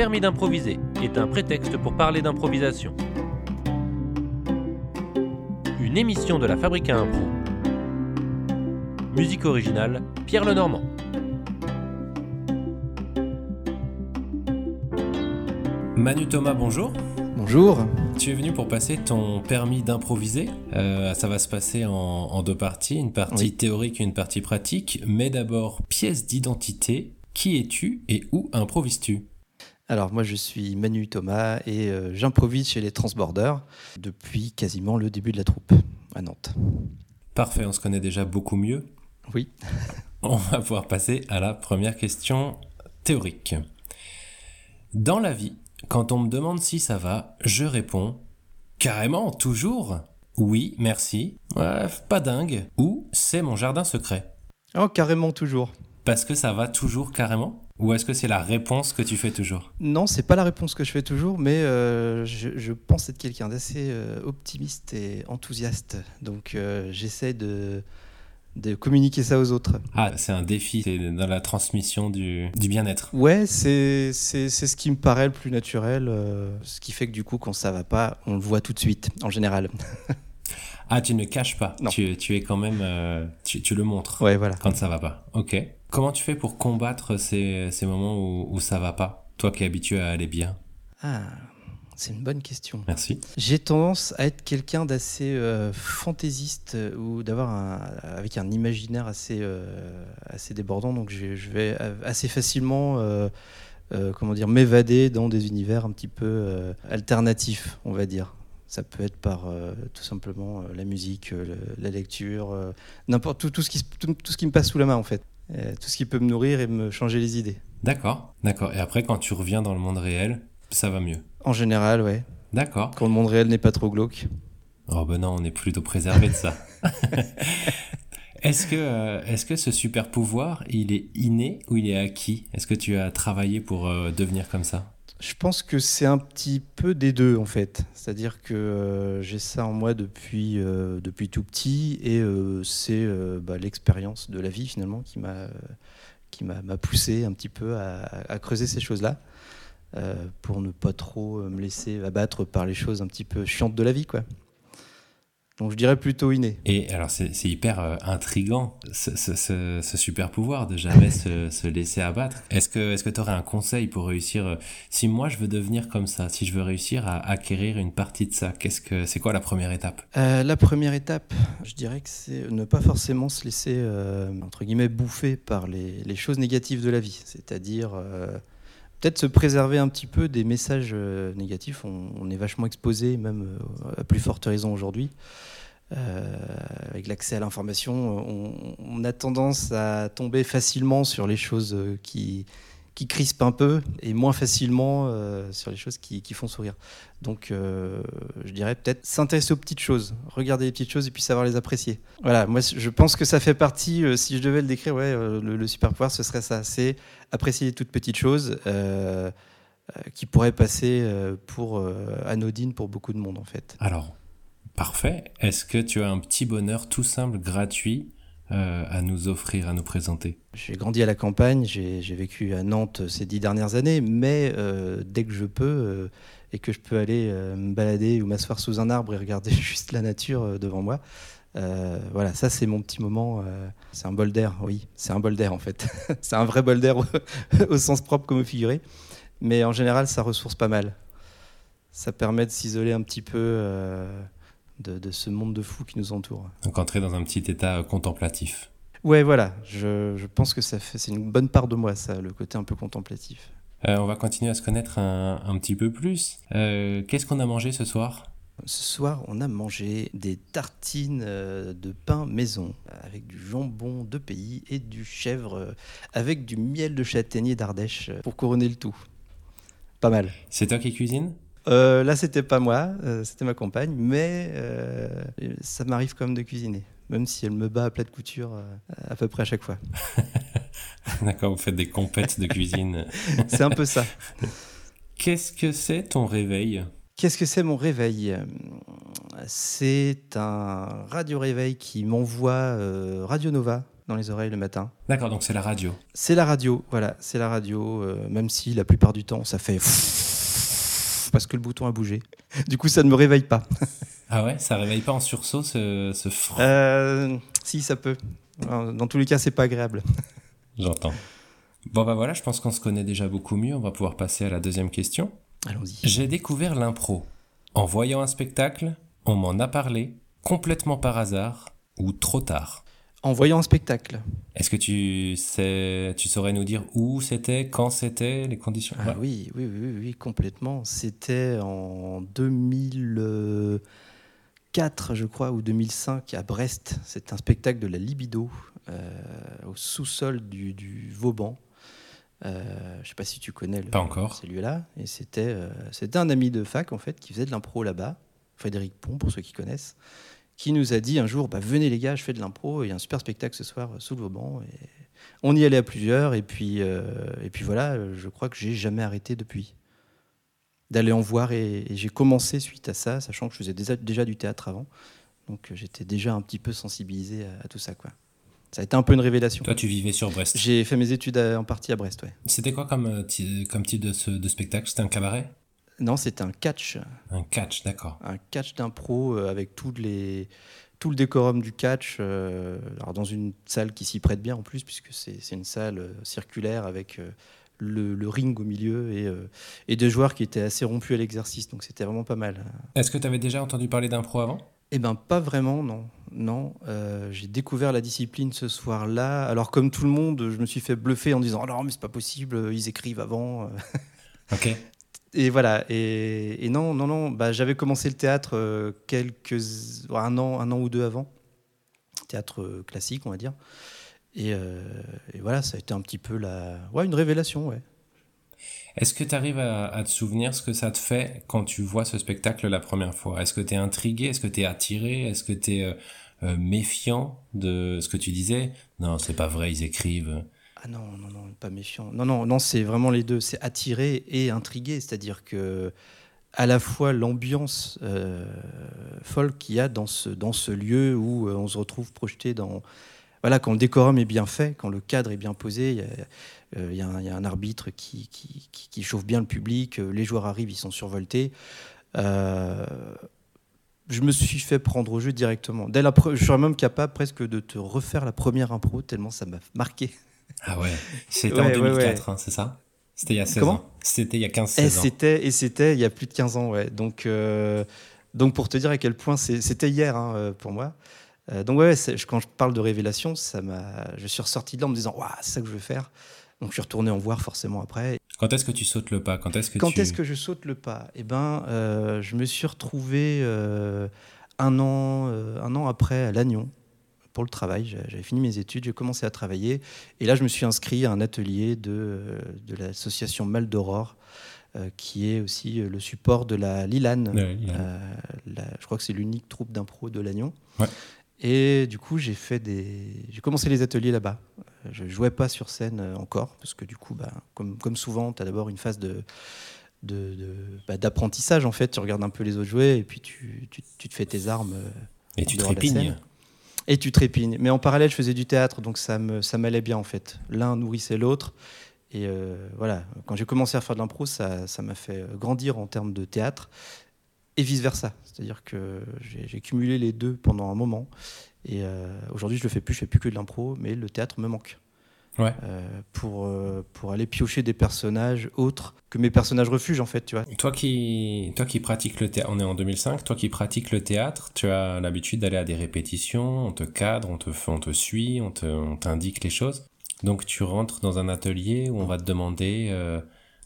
permis d'improviser est un prétexte pour parler d'improvisation. Une émission de la Fabrique à Impro. Musique originale, Pierre Lenormand. Manu Thomas, bonjour. Bonjour. Tu es venu pour passer ton permis d'improviser. Euh, ça va se passer en, deux parties, une partie théorique et une partie pratique. Mais d'abord, pièce d'identité. Qui es-tu et où improvises-tu? Alors moi je suis Manu Thomas et euh, j'improvise chez les Transborders depuis quasiment le début de la troupe à Nantes. Parfait, on se connaît déjà beaucoup mieux. Oui. on va pouvoir passer à la première question théorique. Dans la vie, quand on me demande si ça va, je réponds carrément, toujours. Oui, merci. Ouais, pas dingue. Ou c'est mon jardin secret. Oh, carrément, toujours. Parce que ça va toujours carrément? Ou est-ce que c'est la réponse que tu fais toujours Non, c'est pas la réponse que je fais toujours, mais euh, je, pense être quelqu'un d'assez euh, optimiste et enthousiaste. Donc euh, j'essaie de, de communiquer ça aux autres. Ah, c'est un défi, c'est dans la transmission du, du bien-être. Ouais, c'est ce qui me paraît le plus naturel, euh, ce qui fait que du coup, quand ça va pas, on le voit tout de suite, en général. ah, tu ne caches pas, tu, tu, es quand même, tu, tu, le montres ouais, voilà. quand ça va pas. Ok. Comment tu fais pour combattre ces, ces moments où, où ça va pas, toi qui es habitué à aller bien? Ah, c'est une bonne question. Merci. J'ai tendance à être quelqu'un d'assez euh, fantaisiste euh, ou d'avoir un, avec un imaginaire assez, euh, assez débordant. Donc je, vais assez facilement comment dire, m'évader dans des univers un petit peu alternatifs, on va dire. Ça peut être par tout simplement la musique, la lecture, n'importe tout, tout, ce qui, tout, ce qui me passe sous la main en fait. Tout ce qui peut me nourrir et me changer les idées. D'accord, d'accord. Et après, quand tu reviens dans le monde réel, ça va mieux. En général, ouais. D'accord. Quand le monde réel n'est pas trop glauque. Oh ben non, on est plutôt préservé de ça. est-ce que, euh, est-ce que ce super pouvoir, il est inné ou il est acquis? Est-ce que tu as travaillé pour euh, devenir comme ça? Je pense que c'est un petit peu des deux en fait. C'est-à-dire que euh, j'ai ça en moi depuis, depuis tout petit et c'est bah, l'expérience de la vie finalement qui m'a, poussé un petit peu à, à creuser ces choses-là. Euh, pour ne pas trop me laisser abattre par les choses un petit peu chiantes de la vie, quoi. Donc je dirais plutôt inné. Et alors c'est hyper euh, intrigant ce, ce, ce, super pouvoir de jamais se, se, laisser abattre. Est-ce que est-ce que tu aurais un conseil pour réussir euh, Si moi je veux devenir comme ça, si je veux réussir à acquérir une partie de ça, qu'est-ce que c'est quoi la première étape? La première étape, je dirais que c'est ne pas forcément se laisser entre guillemets bouffer par les, les, choses négatives de la vie, c'est-à-dire peut-être se préserver un petit peu des messages euh, négatifs. On, est vachement exposé, même euh, à plus forte raison aujourd'hui. Euh, avec l'accès à l'information, on, a tendance à tomber facilement sur les choses qui, qui crispent un peu et moins facilement euh, sur les choses qui, font sourire. Donc, euh, je dirais peut-être s'intéresser aux petites choses, regarder les petites choses et puis savoir les apprécier. Voilà, moi je pense que ça fait partie, euh, si je devais le décrire, ouais, le, super pouvoir, ce serait ça c'est apprécier les toutes petites choses qui pourraient passer pour anodines pour beaucoup de monde en fait. Alors, parfait. Est-ce que tu as un petit bonheur tout simple, gratuit euh, à nous offrir, à nous présenter J'ai grandi à la campagne, j'ai vécu à Nantes ces dix dernières années, mais euh, dès que je peux euh, et que je peux aller me balader ou m'asseoir sous un arbre et regarder juste la nature devant moi, voilà, ça c'est mon petit moment. c'est un bol d'air, oui, c'est un bol d'air en fait. c'est un vrai bol d'air au, au, sens propre comme au figuré. Mais en général, ça ressource pas mal. Ça permet de s'isoler un petit peu de, ce monde de fous qui nous entoure. Donc entrer dans un petit état euh, contemplatif. Ouais, voilà. Je, pense que ça fait, c'est une bonne part de moi, ça, le côté un peu contemplatif. Euh, on va continuer à se connaître un, petit peu plus. Euh, qu'est-ce qu'on a mangé ce soir? Ce soir, on a mangé des tartines de pain maison avec du jambon de pays et du chèvre avec du miel de châtaignier d'Ardèche pour couronner le tout. Pas mal. C'est toi qui cuisines? Euh, là, c'était pas moi, euh, c'était ma compagne, mais euh, ça m'arrive quand même de cuisiner, même si elle me bat à plat de couture à peu près à chaque fois. D'accord, vous faites des compètes de cuisine. c'est un peu ça. Qu'est-ce que c'est ton réveil? Qu'est-ce que c'est mon réveil? C'est un radio réveil qui m'envoie Radio Nova dans les oreilles le matin. D'accord, donc c'est la radio. C'est la radio, voilà, c'est la radio, euh, même si la plupart du temps ça fait parce que le bouton a bougé. Du coup, ça ne me réveille pas. Ah ouais, ça réveille pas en sursaut ce, ce fr- Euh, si, ça peut. Dans tous les cas, c'est pas agréable. J'entends. Bon bah voilà, je pense qu'on se connaît déjà beaucoup mieux. On va pouvoir passer à la deuxième question. Allons-y. J'ai découvert l'impro en voyant un spectacle, on m'en a parlé, complètement par hasard ou trop tard. En voyant un spectacle. Est-ce que tu sais, tu saurais nous dire où c'était, quand c'était, les conditions? Ah Ouais. oui, oui, oui, oui, complètement. C'était en 2004, je crois, ou 2005 à Brest. C'est un spectacle de la libido euh, au sous-sol du, du Vauban. Euh, je sais pas si tu connais le, Pas encore. ce lieu-là. Et c'était euh, c'était un ami de fac en fait qui faisait de l'impro là-bas, Frédéric Pont pour ceux qui connaissent, qui nous a dit un jour bah, venez les gars, je fais de l'impro, il y a un super spectacle ce soir sous le Vauban. Et on y allait à plusieurs et puis euh, et puis voilà, je crois que j'ai jamais arrêté depuis d'aller en voir et, et j'ai commencé suite à ça, sachant que je faisais déjà, déjà du théâtre avant, donc euh, j'étais déjà un petit peu sensibilisé à, à tout ça quoi. Ça a été un peu une révélation. Toi, tu vivais sur Brest. J'ai fait mes études à- en partie à Brest, ouais. C'était quoi comme, euh, comme type de, ce- de spectacle? C'était un cabaret? Non, c'était un catch, Un catch, d'accord. un catch d'impro euh, avec les, tout le décorum du catch, euh, alors dans une salle qui s'y prête bien en plus, puisque c'est une salle euh, circulaire avec euh, le, le ring au milieu et, et des joueurs qui étaient assez rompus à l'exercice, donc c'était vraiment pas mal. Est-ce que tu avais déjà entendu parler d'impro avant? Eh ben pas vraiment, non. Non, j'ai découvert la discipline ce soir-là. Alors comme tout le monde, je me suis fait bluffer en disant oh non mais c'est pas possible, ils écrivent avant. Ok. Et voilà. Et, non, non, non. Bah, j'avais commencé le théâtre euh, quelques un an, un an ou deux avant, théâtre euh, classique, on va dire. Et, euh, et voilà, ça a été un petit peu la, ouais, une révélation, ouais. Est-ce que tu arrives à, à te souvenir ce que ça te fait quand tu vois ce spectacle la première fois? Est-ce que tu es intrigué? Est-ce que tu es attiré? Est-ce que tu es méfiant de ce que tu disais? Non, c'est pas vrai, ils écrivent. Ah non, non, non, pas méfiant. Non, non, non, c'est vraiment les deux. C'est attiré et intrigué, c'est-à-dire que à la fois l'ambiance euh, folle qu'il y a dans ce, dans ce lieu où euh, on se retrouve projeté dans... Voilà, quand le décorum est bien fait, quand le cadre est bien posé, il y a, euh, un, arbitre qui, qui, chauffe bien le public, euh, les joueurs arrivent, ils sont survoltés. Je me suis fait prendre au jeu directement. Dès la je serais même capable presque de te refaire la première impro, tellement ça m'a marqué. Ah ouais, c'était Ouais, en ouais, 2004, hein, c'est ça? C'était il y a 16 Comment? ans. C'était il y a 15-16 Et ans. c'était, et c'était il y a plus de 15 ans, ouais. Donc, euh, donc pour te dire à quel point c'est- c'était hier hein, euh, pour moi. Euh, donc ouais, quand je parle de révélation, ça m'a, je suis ressorti de là en me disant, waouh, c'est ça que je veux faire. Donc je suis retourné en voir forcément après. Quand est-ce que tu sautes le pas? Quand est-ce que Quand tu... est-ce que je saute le pas? Eh ben, euh, je me suis retrouvé euh, un an, euh, un an après à Lannion pour le travail. J'a- J'avais fini mes études, j'ai commencé à travailler, et là je me suis inscrit à un atelier de, euh, de l'association Mal d'Aurore, euh, qui est aussi euh, le support de la. Ouais, Euh, la- je crois que c'est l'unique troupe d'impro de Lannion. Ouais. Et du coup, j'ai fait des, j'ai commencé les ateliers là-bas. Je jouais pas sur scène encore parce que du coup, bah, comme, comme souvent, tu as d'abord une phase de bah, d'apprentissage en fait. Tu regardes un peu les autres jouer et puis tu, tu- tu te fais tes armes Et tu dehors et tu trépignes. Mais en parallèle, je faisais du théâtre, donc ça me ça m'allait bien en fait. L'un nourrissait l'autre. Et euh, voilà, quand j'ai commencé à faire de l'impro, ça ça m'a fait grandir en termes de théâtre et vice versa. C'est-à-dire que j'ai j'ai cumulé les deux pendant un moment. Et euh, aujourd'hui, je le fais plus, je fais plus que de l'impro, mais le théâtre me manque. Ouais. Euh, pour, euh, pour aller piocher des personnages autres que mes personnages refuges, en fait, tu vois. Toi qui, toi qui pratiques le théâtre, on est en 2005, toi qui pratiques le théâtre, tu as l'habitude d'aller à des répétitions, on te cadre, on te, on te suit, on te- on t'indique les choses. Donc tu rentres dans un atelier où on va te demander euh,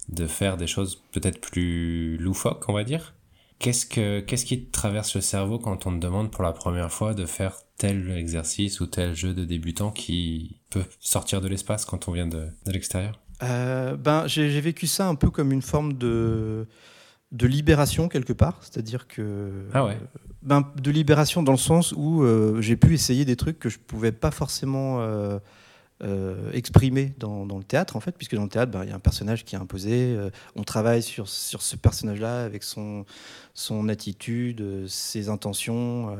de faire des choses peut-être plus loufoques, on va dire? Qu'est-ce que, qu'est-ce qui te traverse le cerveau quand on te demande pour la première fois de faire tel exercice ou tel jeu de débutant qui peut sortir de l'espace quand on vient de, de l'extérieur? Euh, ben, j'ai vécu ça un peu comme une forme de, de libération quelque part. C'est-à-dire que. Ah ouais. ben, De libération dans le sens où euh, j'ai pu essayer des trucs que je pouvais pas forcément euh, euh, exprimer dans, le théâtre, en fait, puisque dans le théâtre, ben, il y a un personnage qui est imposé. euh, on travaille sur, sur ce personnage-là avec son, son attitude, euh, ses intentions,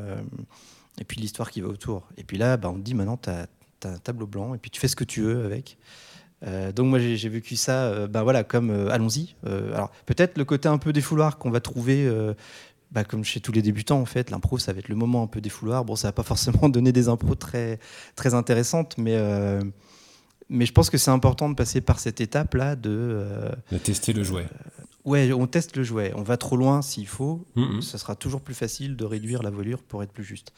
et puis l'histoire qui va autour. Et puis là, ben, on dit maintenant, tu as as un tableau blanc et puis tu fais ce que tu veux avec. Donc moi j'ai vécu ça, ben voilà, comme allons-y. alors peut-être le côté un peu défouloir qu'on va trouver, bah, comme chez tous les débutants en fait, l'impro ça va être le moment un peu défouloir. Bon ça va pas forcément donner des impros très très intéressantes, mais mais je pense que c'est important de passer par cette étape là de, de tester le jouet. ouais, on teste le jouet. On va trop loin s'il faut. Mm-hmm. Ça sera toujours plus facile de réduire la voilure pour être plus juste.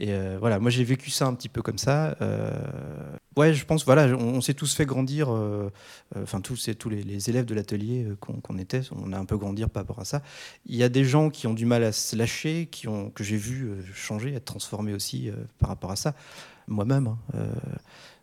Et euh, voilà, moi j'ai vécu ça un petit peu comme ça. Euh, ouais, je pense, voilà, on, s'est tous fait grandir, euh, enfin tous, tous les, élèves de l'atelier qu'on était, on a un peu grandir par rapport à ça. Il y a des gens qui ont du mal à se lâcher, qui ont, que j'ai vu changer, être transformés aussi par rapport à ça. Moi-même, hein,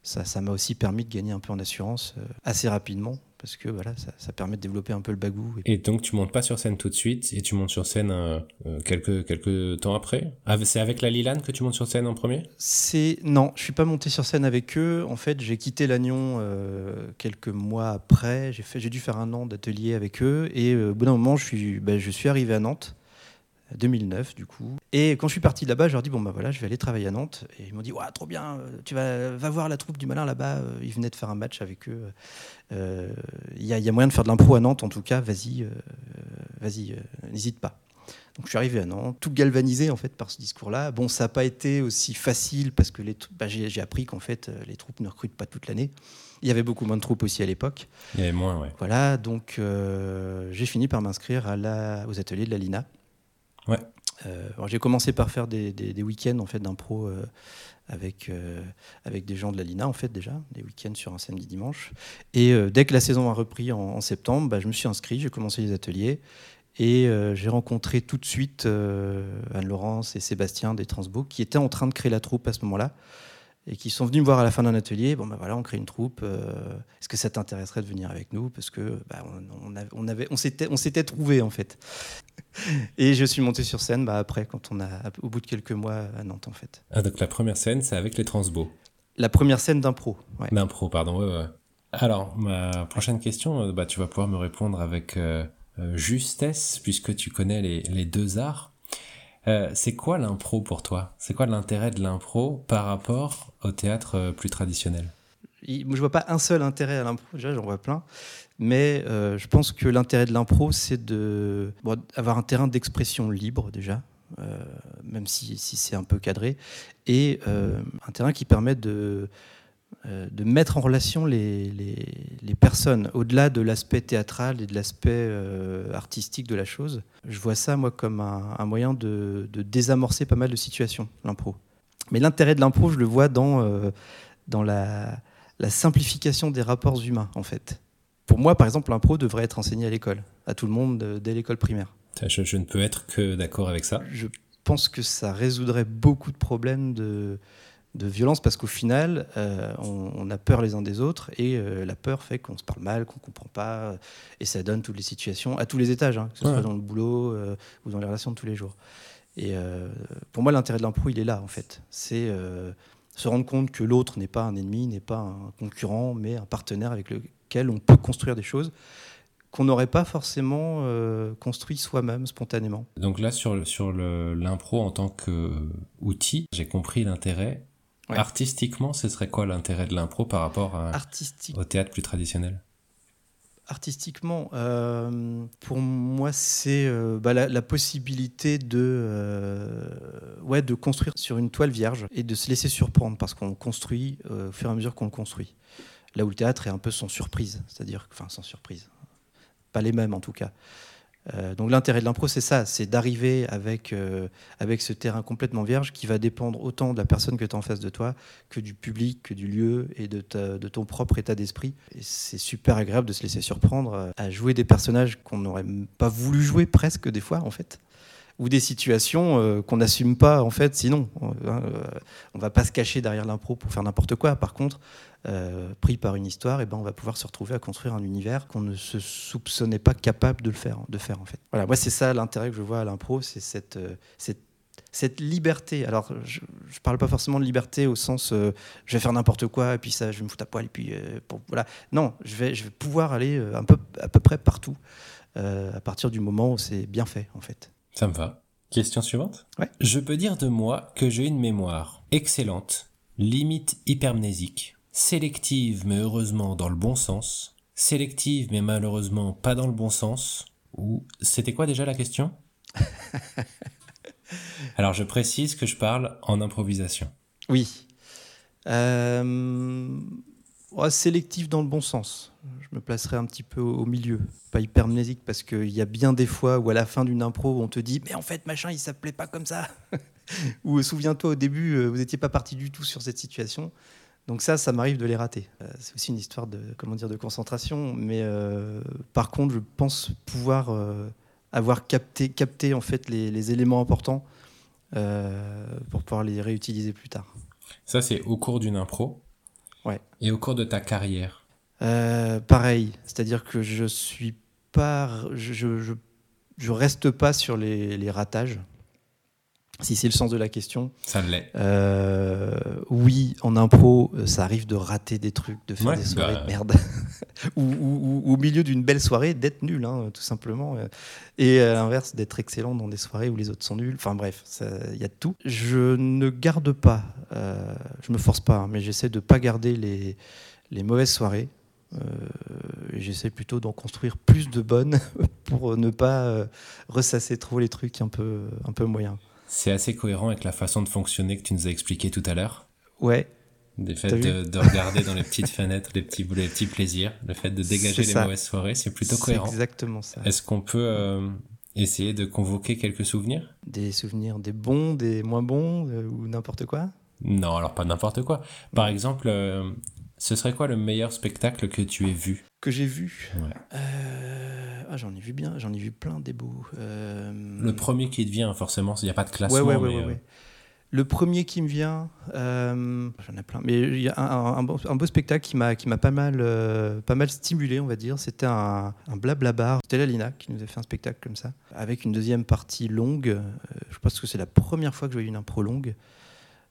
ça m'a aussi permis de gagner un peu en assurance assez rapidement parce que voilà, ça, permet de développer un peu le bagou. Et donc tu montes pas sur scène tout de suite et tu montes sur scène euh, euh, quelques, quelques temps après? C'est avec la Lilan que tu montes sur scène en premier? C'est Non, je suis pas monté sur scène avec eux. En fait, j'ai quitté Lannion euh, quelques mois après. J'ai dû faire un an d'atelier avec eux et au bout d'un moment, je suis, ben, je suis arrivé à Nantes 2009 du coup. Et quand je suis parti de là-bas, je leur dis bon bah voilà, je vais aller travailler à Nantes. Et ils m'ont dit ouais trop bien, euh, tu vas va voir la troupe du malin là-bas. Euh, ils venaient de faire un match avec eux. Euh, il y, a moyen de faire de l'impro à Nantes en tout cas. Vas-y, vas-y, n'hésite pas. Donc je suis arrivé à Nantes, tout galvanisé en fait par ce discours-là. Bon, ça n'a pas été aussi facile parce que bah, j'ai appris qu'en fait les troupes ne recrutent pas toute l'année. Il y avait beaucoup moins de troupes aussi à l'époque. Il y avait moins, ouais. Voilà, donc j'ai fini par m'inscrire aux ateliers de la Lina. Ouais. Euh, j'ai commencé par faire des, week-ends en fait d'impro euh, avec euh, avec des gens de la Lina en fait déjà des week-ends sur un samedi dimanche. Et dès que la saison a repris en, septembre, bah, je me suis inscrit, j'ai commencé les ateliers et j'ai rencontré tout de suite Anne-Laurence et Sébastien des Transbo qui étaient en train de créer la troupe à ce moment-là et qui sont venus me voir à la fin d'un atelier. Bon, ben voilà, on crée une troupe. Est-ce que ça t'intéresserait de venir avec nous? Parce que bah, on, on, avait, on s'était, on s'était trouvé en fait. Et je suis monté sur scène bah, après, quand on a, au bout de quelques mois à Nantes, en fait. Ah, donc la première scène, c'est avec les Transbo La première scène d'impro. Ouais. D'impro, pardon, ouais, ouais. Alors, ma prochaine question, euh, bah, tu vas pouvoir me répondre avec euh, euh, justesse, puisque tu connais les, les deux arts. C'est quoi l'impro pour toi? C'est quoi l'intérêt de l'impro par rapport au théâtre plus traditionnel? Je vois pas un seul intérêt à l'impro, déjà j'en vois plein, mais euh, je pense que l'intérêt de l'impro, c'est de un terrain d'expression libre déjà, euh, même si, si c'est un peu cadré, et euh, un terrain qui permet de, de mettre en relation les, les, les personnes au-delà de l'aspect théâtral et de l'aspect artistique de la chose. Je vois ça moi comme un, un moyen de, de, désamorcer pas mal de situations, l'impro. Mais l'intérêt de l'impro, je le vois dans, dans la la simplification des rapports humains, en fait. Pour moi, par exemple, l'impro devrait être enseigné à l'école, à tout le monde euh, dès l'école primaire. Je, ne peux être que d'accord avec ça. Je pense que ça résoudrait beaucoup de problèmes de, violence parce qu'au final, euh, on, a peur les uns des autres et euh, la peur fait qu'on se parle mal, qu'on ne comprend pas et ça donne toutes les situations à tous les étages, hein, que ce soit dans le boulot ou dans les relations de tous les jours. Et pour moi, l'intérêt de l'impro, il est là en fait. C'est se rendre compte que l'autre n'est pas un ennemi, n'est pas un concurrent, mais un partenaire avec lequel on peut construire des choses qu'on n'aurait pas forcément euh, construit soi-même spontanément. Donc là, sur, sur l'impro en tant qu'outil, j'ai compris l'intérêt. Artistiquement, ce serait quoi l'intérêt de l'impro par rapport au théâtre plus traditionnel? Artistiquement, euh, pour moi, c'est euh, bah, la, possibilité de, euh, ouais, de construire sur une toile vierge et de se laisser surprendre parce qu'on construit au fur et à mesure qu'on le construit. Là où le théâtre est un peu sans surprise, c'est-à-dire, enfin, sans surprise, pas les mêmes en tout cas. Euh, donc l'intérêt de l'impro, c'est ça, c'est d'arriver avec, euh, avec ce terrain complètement vierge qui va dépendre autant de la personne que tu as en face de toi que du public, que du lieu et de, de ton propre état d'esprit. C'est super agréable de se laisser surprendre euh, à jouer des personnages qu'on n'aurait pas voulu jouer presque des fois en fait ou des situations qu'on n'assume pas en fait sinon hein, on va pas se cacher derrière l'impro pour faire n'importe quoi par contre euh, pris par une histoire, et ben on va pouvoir se retrouver à construire un univers qu'on ne se soupçonnait pas capable de le faire, de faire en fait. Voilà, moi c'est ça l'intérêt que je vois à l'impro, c'est cette, euh, liberté. Alors je, ne parle pas forcément de liberté au sens euh, je vais faire n'importe quoi et puis ça je vais me foutre à poil et puis voilà. Non, je vais, je vais pouvoir aller un peu, à peu près partout à partir du moment où c'est bien fait en fait. Ça me va. Question suivante. Ouais. Je peux dire de moi que j'ai une mémoire excellente limite hypermnésique, sélective mais heureusement dans le bon sens, sélective mais malheureusement pas dans le bon sens, ou c'était quoi déjà la question? Alors je précise que je parle en improvisation. Oui. Euh, sélectif dans le bon sens. Je me placerai un petit peu au milieu. Pas hypermnésique parce qu'il y a bien des fois où à la fin d'une impro on te dit mais en fait machin il s'appelait pas comme ça. Ou souviens-toi au début euh, vous n'étiez pas parti du tout sur cette situation. Donc ça, ça m'arrive de les rater. Euh, c'est aussi une histoire de comment dire de concentration, mais euh, par contre, je pense pouvoir avoir capté, capté en fait les, les éléments importants pour pouvoir les réutiliser plus tard. Ça, c'est au cours d'une impro. Ouais. Et au cours de ta carrière euh, Pareil, c'est-à-dire que je suis pas, je, je, je reste pas sur les, les ratages. Si c'est le sens de la question. Ça l'est. Euh, oui, en impro, euh, ça arrive de rater des trucs, de faire des soirées bah. de merde. ou, ou, ou, au milieu d'une belle soirée, d'être nul, hein, tout simplement. Et à l'inverse, d'être excellent dans des soirées où les autres sont nuls. Enfin bref, il y a de tout. Je ne garde pas, euh, je me force pas, hein, mais j'essaie de pas garder les, les mauvaises soirées. Euh, j'essaie plutôt d'en construire plus de bonnes pour ne pas euh, ressasser trop les trucs un peu, un peu moyens. C'est assez cohérent avec la façon de fonctionner que tu nous as expliqué tout à l'heure. Ouais. Le fait de, regarder dans les petites fenêtres les petits, les petits plaisirs, le fait de dégager les mauvaises soirées, c'est plutôt cohérent. exactement ça. Est-ce qu'on peut euh, essayer de convoquer quelques souvenirs? Des souvenirs, des bons, des moins bons, euh, ou n'importe quoi? Non, alors pas n'importe quoi. Par exemple, euh, ce serait quoi le meilleur spectacle que tu aies vu? Que j'ai vu? Ah, J'en ai vu bien, j'en ai vu plein des beaux. Le premier qui te vient, forcément, il n'y a pas de classement. Ouais, ouais, ouais, le premier qui me vient, euh, j'en ai plein, mais il y a un, beau, spectacle qui m'a qui m'a pas mal euh, pas mal stimulé, on va dire. C'était un, un blabla bar. C'était la Lina qui nous a fait un spectacle comme ça, avec une deuxième partie longue. Euh, je pense que c'est la première fois que je voyais une impro longue,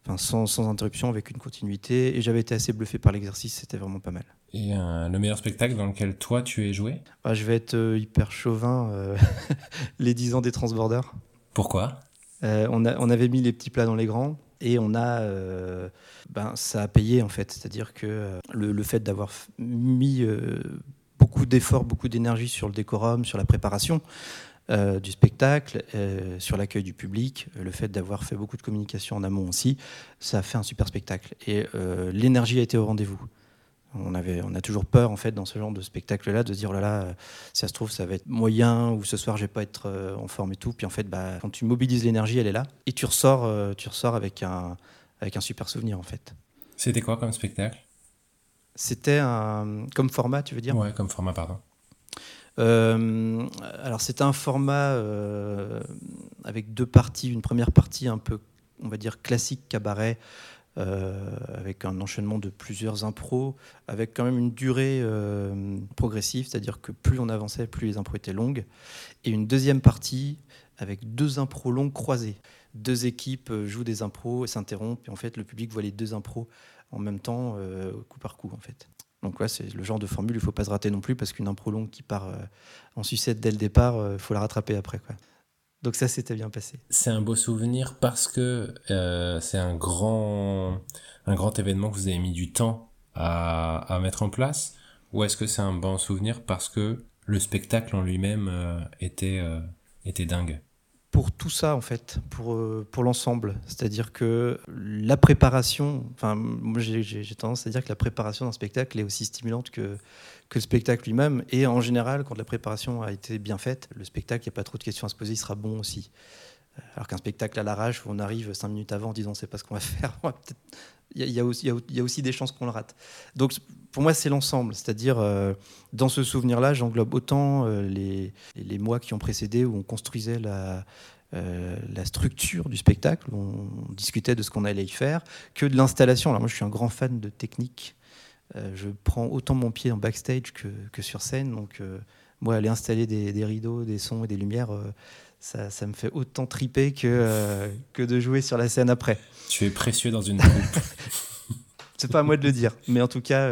enfin sans, sans interruption, avec une continuité. Et j'avais été assez bluffé par l'exercice. C'était vraiment pas mal. Et le meilleur spectacle dans lequel toi tu es joué? Bah, Je vais être hyper chauvin. les 10 ans des transborders. Pourquoi? Euh, on, avait mis les petits plats dans les grands et on a, euh, ben, ça a payé en fait. C'est-à-dire que euh, le, fait d'avoir mis beaucoup d'efforts, beaucoup d'énergie sur le décorum, sur la préparation du spectacle, sur l'accueil du public, le fait d'avoir fait beaucoup de communication en amont aussi, ça a fait un super spectacle. Et l'énergie a été au rendez-vous. On, avait, on a toujours peur en fait dans ce genre de spectacle-là de se dire oh là là, si ça se trouve ça va être moyen ou ce soir je vais pas être euh, en forme et tout. Puis en fait, bah, quand tu mobilises l'énergie, elle est là et tu ressors, euh, tu ressors avec un avec un super souvenir en fait. C'était quoi comme spectacle? C'était un comme format, tu veux dire? Ouais, comme format, pardon. Euh, alors c'était un format avec deux parties. Une première partie un peu, on va dire classique cabaret euh, avec un enchaînement de plusieurs impros, avec quand même une durée euh, progressive, c'est-à-dire que plus on avançait, plus les impros étaient longues. Et une deuxième partie avec deux impros longues croisées. Deux équipes euh, jouent des impros et s'interrompent, et en fait le public voit les deux impros en même temps, coup par coup en fait. Donc ouais, c'est le genre de formule, il faut pas se rater non plus, parce qu'une impro longue qui part en sucette dès le départ, il faut la rattraper après. Donc ça s'était bien passé. C'est un beau souvenir parce que euh, c'est un grand, un grand événement que vous avez mis du temps à, mettre en place Ou est-ce que c'est un bon souvenir parce que le spectacle en lui-même euh, était, euh, était dingue? Pour tout ça en fait, pour, euh, pour l'ensemble. C'est-à-dire que la préparation, enfin moi j'ai tendance à dire que la préparation d'un spectacle est aussi stimulante que, que le spectacle lui-même. Et en général, quand la préparation a été bien faite, le spectacle, il n'y a pas trop de questions à se poser, il sera bon aussi. Euh, alors qu'un spectacle à l'arrache où on arrive cinq minutes avant en disant c'est pas ce qu'on va faire, il y, a aussi, des chances qu'on le rate. Donc pour moi, c'est l'ensemble. C'est-à-dire, euh, dans ce souvenir-là, j'englobe autant euh, les, mois qui ont précédé où on construisait la, la structure du spectacle, où on discutait de ce qu'on allait y faire, que de l'installation. Alors moi, je suis un grand fan de technique euh, je prends autant mon pied en backstage que, sur scène. Donc, euh, moi, aller installer des, rideaux, des sons et des lumières, euh, ça, ça, me fait autant triper que, que de jouer sur la scène après. Tu es précieux dans une troupe. C'est pas à moi de le dire, mais en tout cas,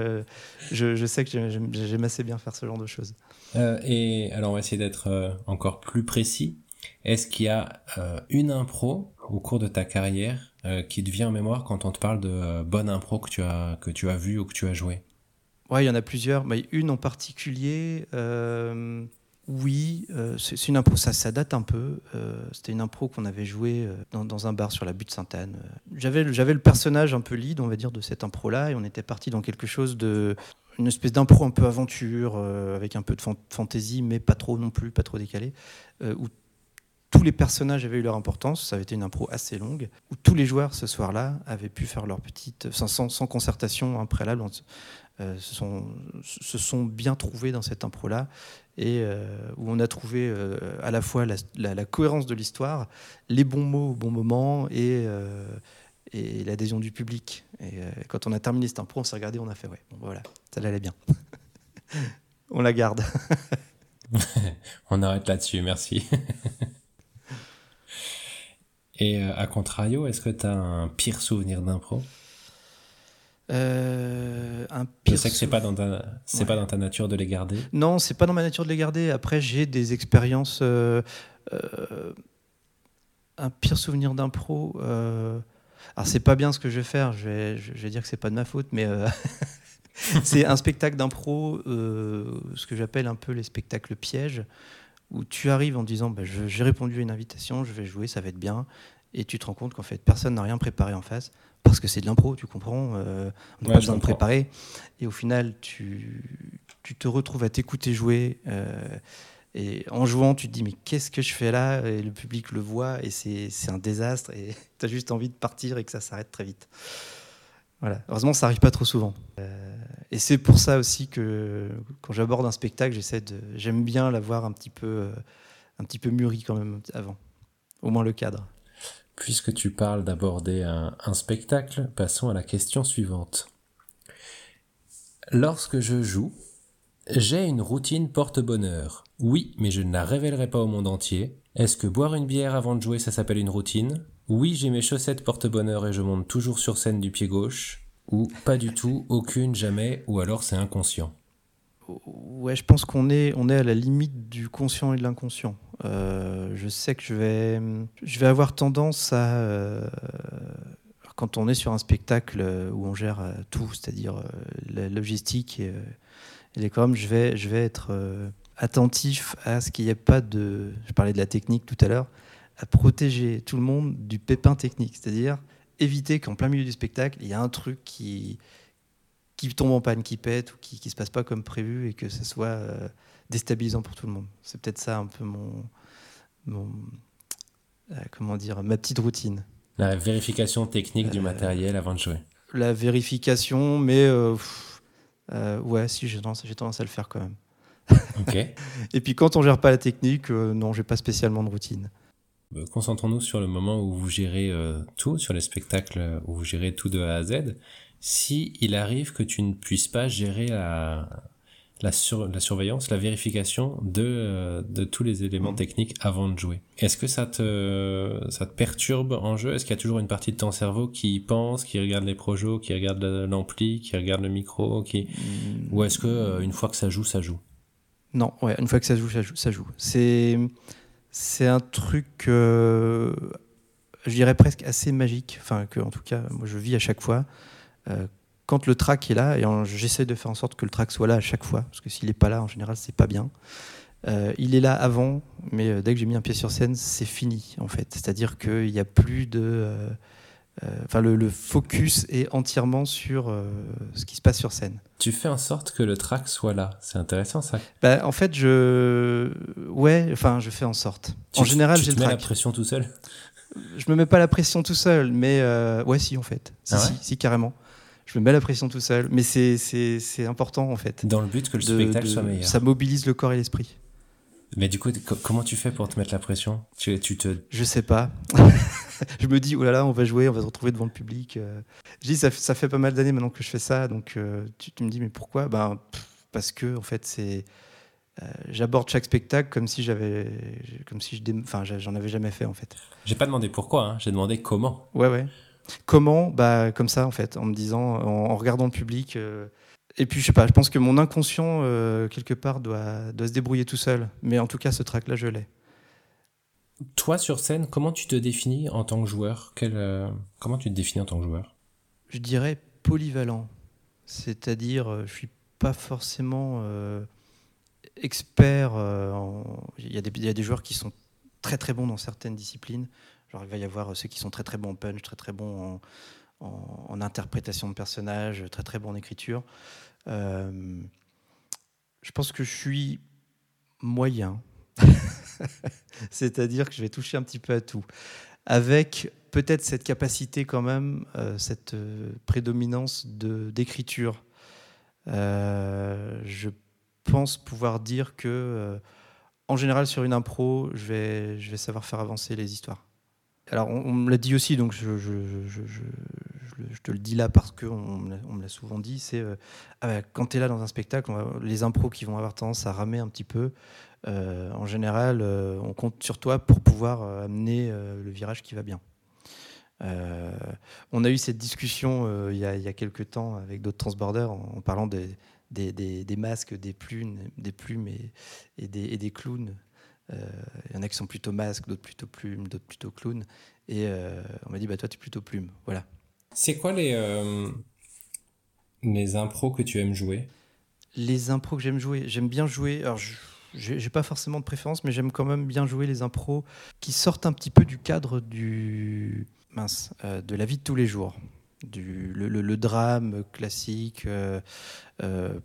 je, je, sais que j'aime assez bien faire ce genre de choses. et alors, on va essayer d'être encore plus précis. Est-ce qu'il y a une impro au cours de ta carrière qui te vient en mémoire quand on te parle de bonne impro que tu as que tu as vu ou que tu as joué Ouais, il y en a plusieurs, mais une en particulier. Oui, euh, c'est une impro, ça, ça date un peu. Euh, c'était une impro qu'on avait jouée euh, dans, un bar sur la butte Sainte-Anne. J'avais, le personnage un peu lead, on va dire, de cette impro-là, et on était parti dans quelque chose de. une espèce d'impro un peu aventure, avec un peu de fantaisie, mais pas trop non plus, pas trop décalé, où tous les personnages avaient eu leur importance, ça avait été une impro assez longue, où tous les joueurs ce soir-là avaient pu faire leur petite. sans, sans concertation hein, se, sont, se sont bien trouvés dans cette impro-là et euh, où on a trouvé euh, à la fois la, cohérence de l'histoire, les bons mots au bon moment et, euh, et l'adhésion du public. Et quand on a terminé cette impro, on s'est regardé, on a fait ouais, bon, voilà, ça allait bien. on la garde. on arrête là-dessus, merci. et à contrario, est-ce que tu as un pire souvenir d'impro? Euh, un Je sais que c'est pas dans ta, c'est pas dans ta nature de les garder. Non, c'est pas dans ma nature de les garder. Après, j'ai des expériences. Euh, euh, un pire souvenir d'impro. Euh, alors, c'est pas bien ce que je vais faire. Je vais, je vais dire que c'est pas de ma faute, mais c'est un spectacle d'impro, ce que j'appelle un peu les spectacles pièges, où tu arrives en disant, bah, j'ai répondu à une invitation, je vais jouer, ça va être bien, et tu te rends compte qu'en fait, personne n'a rien préparé en face parce que c'est de l'impro, tu comprends. Euh, on n'a pas besoin de préparer. Et au final, tu, tu te retrouves à t'écouter jouer. Euh, et en jouant, tu te dis, mais qu'est-ce que je fais là? Et le public le voit, et c'est un désastre. Et tu as juste envie de partir et que ça s'arrête très vite. Voilà. Heureusement, ça n'arrive pas trop souvent. Euh, et c'est pour ça aussi que quand j'aborde un spectacle, j'essaie de, j'aime bien l'avoir un petit peu, un petit peu mûri quand même avant, au moins le cadre. Puisque tu parles d'aborder un, spectacle, passons à la question suivante. Lorsque je joue, j'ai une routine porte-bonheur. Oui, mais je ne la révélerai pas au monde entier. Est-ce que boire une bière avant de jouer, ça s'appelle une routine? Oui, j'ai mes chaussettes porte-bonheur et je monte toujours sur scène du pied gauche. Ou pas du tout, aucune, jamais, ou alors c'est inconscient. Ouais, je pense qu'on est, à la limite du conscient et de l'inconscient. Euh, je sais que je vais, je vais avoir tendance à, euh, quand on est sur un spectacle où on gère euh, tout, c'est-à-dire la logistique et, les coms, je vais, je vais être attentif à ce qu'il n'y ait pas de, je parlais de la technique tout à l'heure, à protéger tout le monde du pépin technique, c'est-à-dire éviter qu'en plein milieu du spectacle, il y a un truc qui, qui tombe en panne, qui pète ou qui ne se passe pas comme prévu et que ce soit déstabilisant pour tout le monde. C'est peut-être ça un peu mon, mon euh, comment dire, ma petite routine. La vérification technique du euh, matériel avant de jouer. La vérification, mais euh, ouais, si j'ai tendance, tendance, à le faire quand même. Ok. Et puis quand on gère pas la technique, non, j'ai pas spécialement de routine. Concentrons-nous sur le moment où vous gérez tout, sur les spectacles où vous gérez tout de A à Z. Si il arrive que tu ne puisses pas gérer la, la, la surveillance, la vérification de, euh, de tous les éléments mmh. techniques avant de jouer. Est-ce que ça te, ça te perturbe en jeu? Est-ce qu'il y a toujours une partie de ton cerveau qui pense, qui regarde les projets, qui regarde l'ampli, qui regarde le micro qui... Mmh. Ou est-ce que euh, une fois que ça joue, ça joue? Non, ouais, une fois que ça joue, ça joue. Ça joue. C'est, c'est un truc, euh, je dirais presque assez magique, enfin que en tout cas, moi je vis à chaque fois quand le track est là, et j'essaie de faire en sorte que le track soit là à chaque fois, parce que s'il n'est pas là, en général, c'est pas bien. Euh, il est là avant, mais euh, dès que j'ai mis un pied sur scène, c'est fini, en fait. C'est-à-dire qu'il n'y a plus de. Euh, enfin, le, focus est entièrement sur ce qui se passe sur scène. Tu fais en sorte que le track soit là. C'est intéressant, ça. Bah, en fait, je. Ouais, enfin, je fais en sorte. en général, j'ai le track. Tu mets la pression tout seul? Je me mets pas la pression tout seul, mais ouais, si, en fait. Si, ah si, si, carrément je me mets la pression tout seul. Mais c'est important en fait. Dans le but que le spectacle soit meilleur. Ça mobilise le corps et l'esprit. Mais du coup, comment tu fais pour te mettre la pression? Tu, tu, te... Je sais pas. je me dis, oh là là, on va jouer, on va se retrouver devant le public. Euh. Je dis, ça, ça fait pas mal d'années maintenant que je fais ça, donc euh, tu, me dis, mais pourquoi? Ben, Parce que, en fait, c'est. Euh, j'aborde chaque spectacle comme si j'avais comme si je enfin j'en avais jamais fait en fait j'ai pas demandé pourquoi hein. j'ai demandé comment ouais ouais Comment Bah comme ça en fait, en me disant, en, regardant le public. Euh, et puis je sais pas, je pense que mon inconscient euh, quelque part doit, doit se débrouiller tout seul. Mais en tout cas, ce track-là, je l'ai. Toi, sur scène, comment tu te définis en tant que joueur? Quel, euh, Comment tu te définis en tant que joueur? Je dirais polyvalent. C'est-à-dire, je suis pas forcément euh, expert. y il y, a des joueurs qui sont très très bons dans certaines disciplines. Il va y avoir ceux qui sont très très bons en punch, très très bons en, interprétation de personnages, très très bons en écriture. je pense que je suis moyen. C'est-à-dire que je vais toucher un petit peu à tout. Avec peut-être cette capacité quand même, euh, cette euh, prédominance d'écriture. Euh, je pense pouvoir dire que, euh, en général, sur une impro, je vais savoir faire avancer les histoires. Alors, on, me l'a dit aussi, donc je, te le dis là parce qu'on on me l'a souvent dit, c'est euh, ah quand tu es là dans un spectacle, les impros qui vont avoir tendance à ramer un petit peu, euh, en général, euh, on compte sur toi pour pouvoir amener le virage qui va bien. on a eu cette discussion il y, a, il, temps avec d'autres transborders en, parlant des, masques, des plumes, des plumes et des clowns. Il euh, y en a qui sont plutôt masques, d'autres plutôt plumes, d'autres plutôt clowns. Et euh, on m'a dit, bah, toi, tu es plutôt plume. Voilà. C'est quoi les, euh, les impros que tu aimes jouer? Les impros que j'aime jouer J'aime bien jouer. Alors, je j'ai pas forcément de préférence, mais j'aime quand même bien jouer les impros qui sortent un petit peu du cadre du mince, euh, de la vie de tous les jours, du le, le, le drame classique, euh, euh,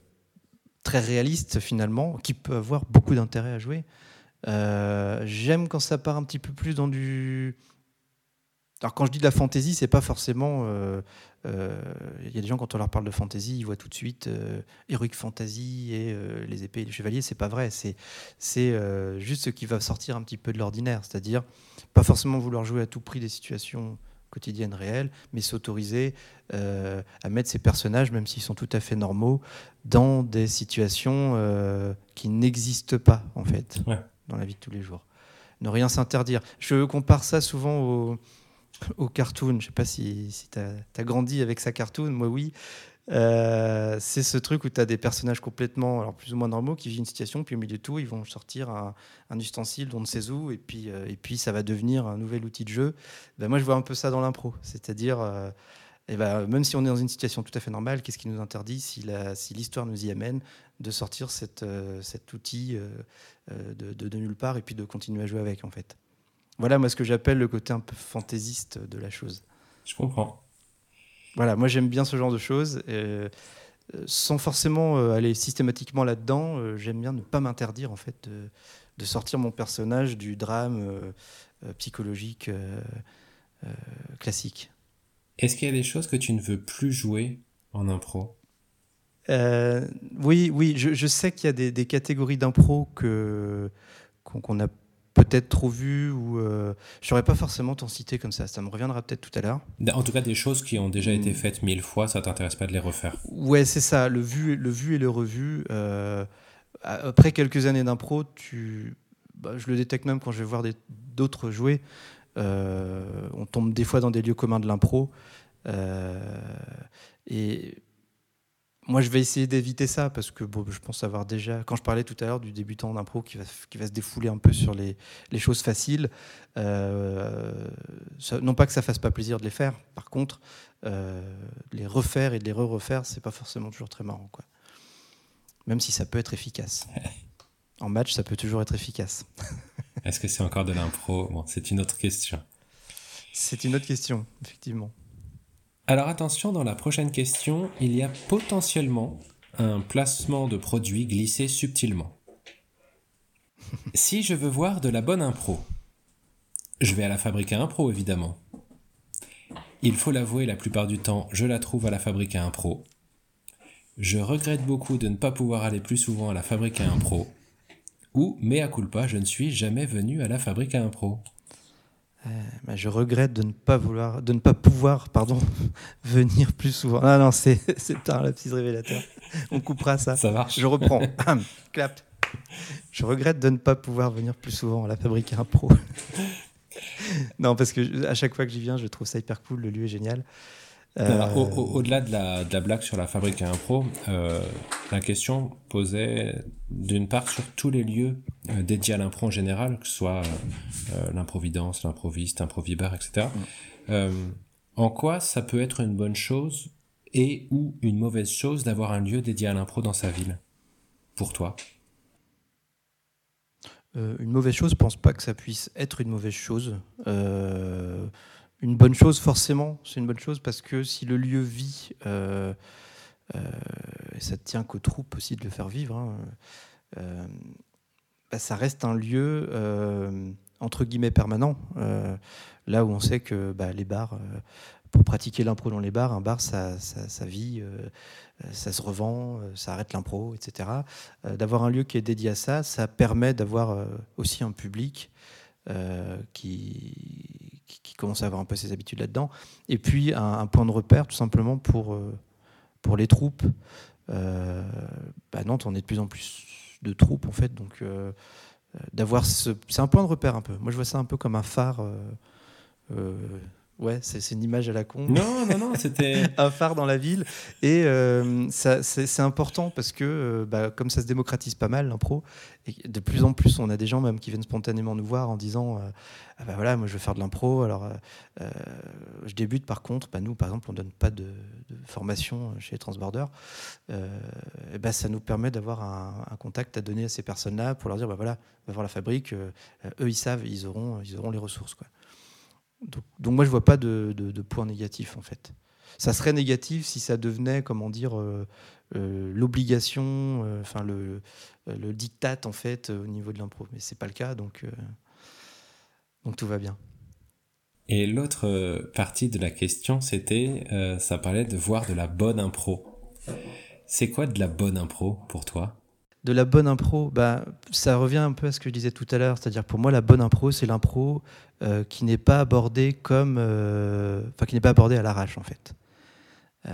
très réaliste finalement, qui peut avoir beaucoup d'intérêt à jouer. J'aime quand ça part un petit peu plus dans du alors quand je dis de la fantaisie, c'est pas forcément. Il euh, euh, y a des gens quand on leur parle de fantaisie, ils voient tout de suite euh, Fantasy et euh, les épées et les chevaliers. C'est pas vrai. C'est c'est euh, juste ce qui va sortir un petit peu de l'ordinaire, c'est-à-dire pas forcément vouloir jouer à tout prix des situations quotidiennes réelles, mais s'autoriser euh, à mettre ces personnages, même s'ils sont tout à fait normaux, dans des situations qui n'existent pas en fait ouais. Dans la vie de tous les jours. Ne rien s'interdire. Je compare ça souvent au au cartoon. Je sais pas si, si tu as, grandi avec sa cartoon, moi oui. Euh, c'est ce truc où tu as des personnages complètement, alors plus ou moins normaux, qui vivent une situation, puis au milieu de tout, ils vont sortir un, ustensile dont on ne sait où, et puis, euh, et puis ça va devenir un nouvel outil de jeu. Ben moi, je vois un peu ça dans l'impro. C'est-à-dire, euh, ben, même si on est dans une situation tout à fait normale, qu'est-ce qui nous interdit, si l'histoire si nous y amène, de sortir cette, euh, cet outil de, de, de nulle part et puis de continuer à jouer avec, en fait. Voilà, moi, ce que j'appelle le côté un peu fantaisiste de la chose. Je comprends. Voilà, moi, j'aime bien ce genre de choses. Euh, sans forcément euh, aller systématiquement là-dedans, euh, j'aime bien ne pas m'interdire, en fait, de, de, sortir mon personnage du drame euh, psychologique classique. Est-ce qu'il y a des choses que tu ne veux plus jouer en impro? Oui, oui, je, je sais qu'il y a des, des catégories d'impro qu'on qu a peut-être trop vu ou euh, je saurais pas forcément t'en citer comme ça. Ça me reviendra peut-être tout à l'heure. En tout cas, des choses qui ont déjà mmh. été faites mille fois, ça t'intéresse pas de les refaire? Ouais, c'est ça. Le vu, le vu et le revu. Euh, après quelques années d'impro, tu, bah, je le détecte même quand je vais voir d'autres jouer. Euh, on tombe des fois dans des lieux communs de l'impro. Euh, et moi, je vais essayer d'éviter ça parce que bon, je pense avoir déjà, quand je parlais tout à l'heure du débutant d'impro qui va, qui va se défouler un peu sur les, les choses faciles, euh, ça, non pas que ça fasse pas plaisir de les faire, par contre, euh, les refaire et de les re-refaire, c'est pas forcément toujours très marrant. Quoi. Même si ça peut être efficace. En match, ça peut toujours être efficace. Est-ce que c'est encore de l'impro? Bon, c'est une autre question. C'est une autre question, effectivement. Alors attention, dans la prochaine question, il y a potentiellement un placement de produit glissé subtilement. si je veux voir de la bonne impro, je vais à la fabrique à impro évidemment. Il faut l'avouer, la plupart du temps, je la trouve à la fabrique à impro. Je regrette beaucoup de ne pas pouvoir aller plus souvent à la fabrique à impro. Ou, mea culpa, je ne suis jamais venu à la fabrique à impro. Euh, bah, je regrette de ne pas vouloir, de ne pas pouvoir, pardon, venir plus souvent. Ah non, c'est un lapsus révélateur. On coupera ça. Ça marche. Je reprends. Clap. Je regrette de ne pas pouvoir venir plus souvent à la fabrique à impro. non, parce que à chaque fois que j'y viens, je trouve ça hyper cool. Le lieu est génial. Au-delà de, la, blague sur la fabrique à impro, la question posait d'une part sur tous les lieux dédiés à l'impro en général, que ce soit l'improvidence, l'improviste, improvibar, etc. en quoi ça peut être une bonne chose et ou une mauvaise chose d'avoir un lieu dédié à l'impro dans sa ville? Pour toi? Euh, Une mauvaise chose, je pense pas que ça puisse être une mauvaise chose. Euh, une bonne chose, forcément, c'est une bonne chose parce que si le lieu vit, euh, et ça tient qu'aux troupes aussi de le faire vivre, hein, bah, ça reste un lieu entre guillemets permanent. là où on sait que bah, les bars pour pratiquer l'impro dans les bars, un bar, ça, vit, euh, ça se revend, euh, ça arrête l'impro, etc. Euh, d'avoir un lieu qui est dédié à ça, ça permet d'avoir aussi un public qui, qui, commence à avoir un peu ses habitudes là-dedans. Et puis un, point de repère, tout simplement, pour, pour les troupes. Bah, Nantes, on est de plus en plus de troupes, en fait, donc d'avoir ce... C'est un point de repère un peu. Moi, je vois ça un peu comme un phare. Ouais, c'est une image à la con. Non, non, non, c'était. un phare dans la ville. Et euh, c'est important parce que, euh, bah, comme ça se démocratise pas mal, l'impro, de plus en plus, on a des gens même qui viennent spontanément nous voir en disant euh, ah bah voilà, moi je veux faire de l'impro. Alors, je débute par contre. Bah, nous, par exemple, on donne pas de, formation chez Transborder. et bah, ça nous permet d'avoir un, un, contact à donner à ces personnes-là pour leur dire bah voilà, va voir la fabrique. eux, ils savent, ils auront, ils auront les ressources. Quoi. Donc, moi, je vois pas de, de, point négatif, en fait. Ça serait négatif si ça devenait, comment dire, euh, euh, l'obligation, euh, enfin le, le diktat, en fait, au niveau de l'impro. Mais c'est pas le cas, donc, donc tout va bien. Et l'autre partie de la question, c'était, ça parlait de voir de la bonne impro. C'est quoi de la bonne impro pour toi? De la bonne impro, bah, ça revient un peu à ce que je disais tout à l'heure, c'est-à-dire pour moi la bonne impro, c'est l'impro euh, qui n'est pas abordée comme, euh, enfin qui n'est pas abordée à l'arrache en fait. Euh,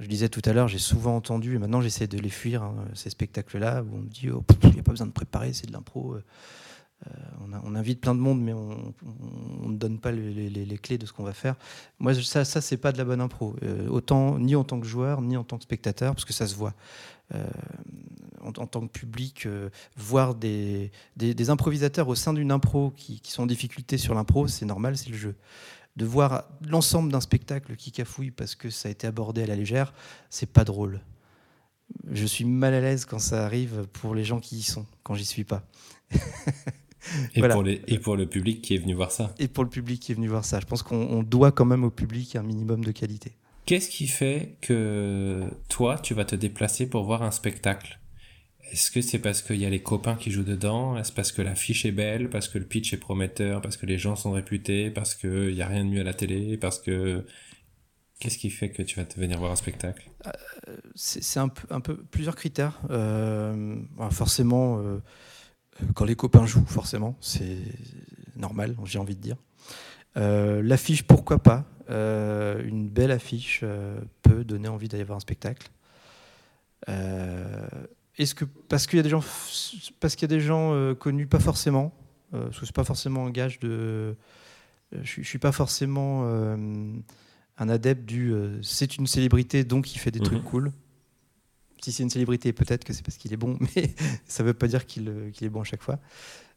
je disais tout à l'heure, j'ai souvent entendu, et maintenant j'essaie de les fuir, hein, ces spectacles-là, où on me dit, oh, il n'y a pas besoin de préparer, c'est de l'impro. On, invite plein de monde, mais on ne donne pas les, clés de ce qu'on va faire. Moi, ça, ça c'est pas de la bonne impro. autant ni en tant que joueur, ni en tant que spectateur, parce que ça se voit. Euh, en, tant que public, euh, voir des, des, improvisateurs au sein d'une impro qui, sont en difficulté sur l'impro, c'est normal, c'est le jeu. De voir l'ensemble d'un spectacle qui cafouille parce que ça a été abordé à la légère, c'est pas drôle. Je suis mal à l'aise quand ça arrive pour les gens qui y sont, quand j'y suis pas. et, pour les, et pour le public qui est venu voir ça. Et pour le public qui est venu voir ça. Je pense qu'on doit quand même au public un minimum de qualité. Qu'est-ce qui fait que toi, tu vas te déplacer pour voir un spectacle? Est-ce que c'est parce qu'il y a les copains qui jouent dedans? Est-ce parce que l'affiche est belle? Parce que le pitch est prometteur? Parce que les gens sont réputés? Parce qu'il n'y a rien de mieux à la télé? Parce que... Qu'est-ce qui fait que tu vas te venir voir un spectacle? Euh, C'est un peu, plusieurs critères. Euh, forcément, euh, quand les copains jouent, forcément, c'est normal, j'ai envie de dire. L'affiche, pourquoi pas? Une belle affiche euh, peut donner envie d'aller voir un spectacle. Euh, est-ce que parce qu'il y a des gens, parce qu'il y a des gens connus, pas forcément, parce que c'est pas forcément un gage de. je, ne suis pas forcément un adepte du c'est une célébrité donc il fait des trucs mhm. cool. Si c'est une célébrité, peut-être que c'est parce qu'il est bon, mais ça ne veut pas dire qu'il est bon à chaque fois.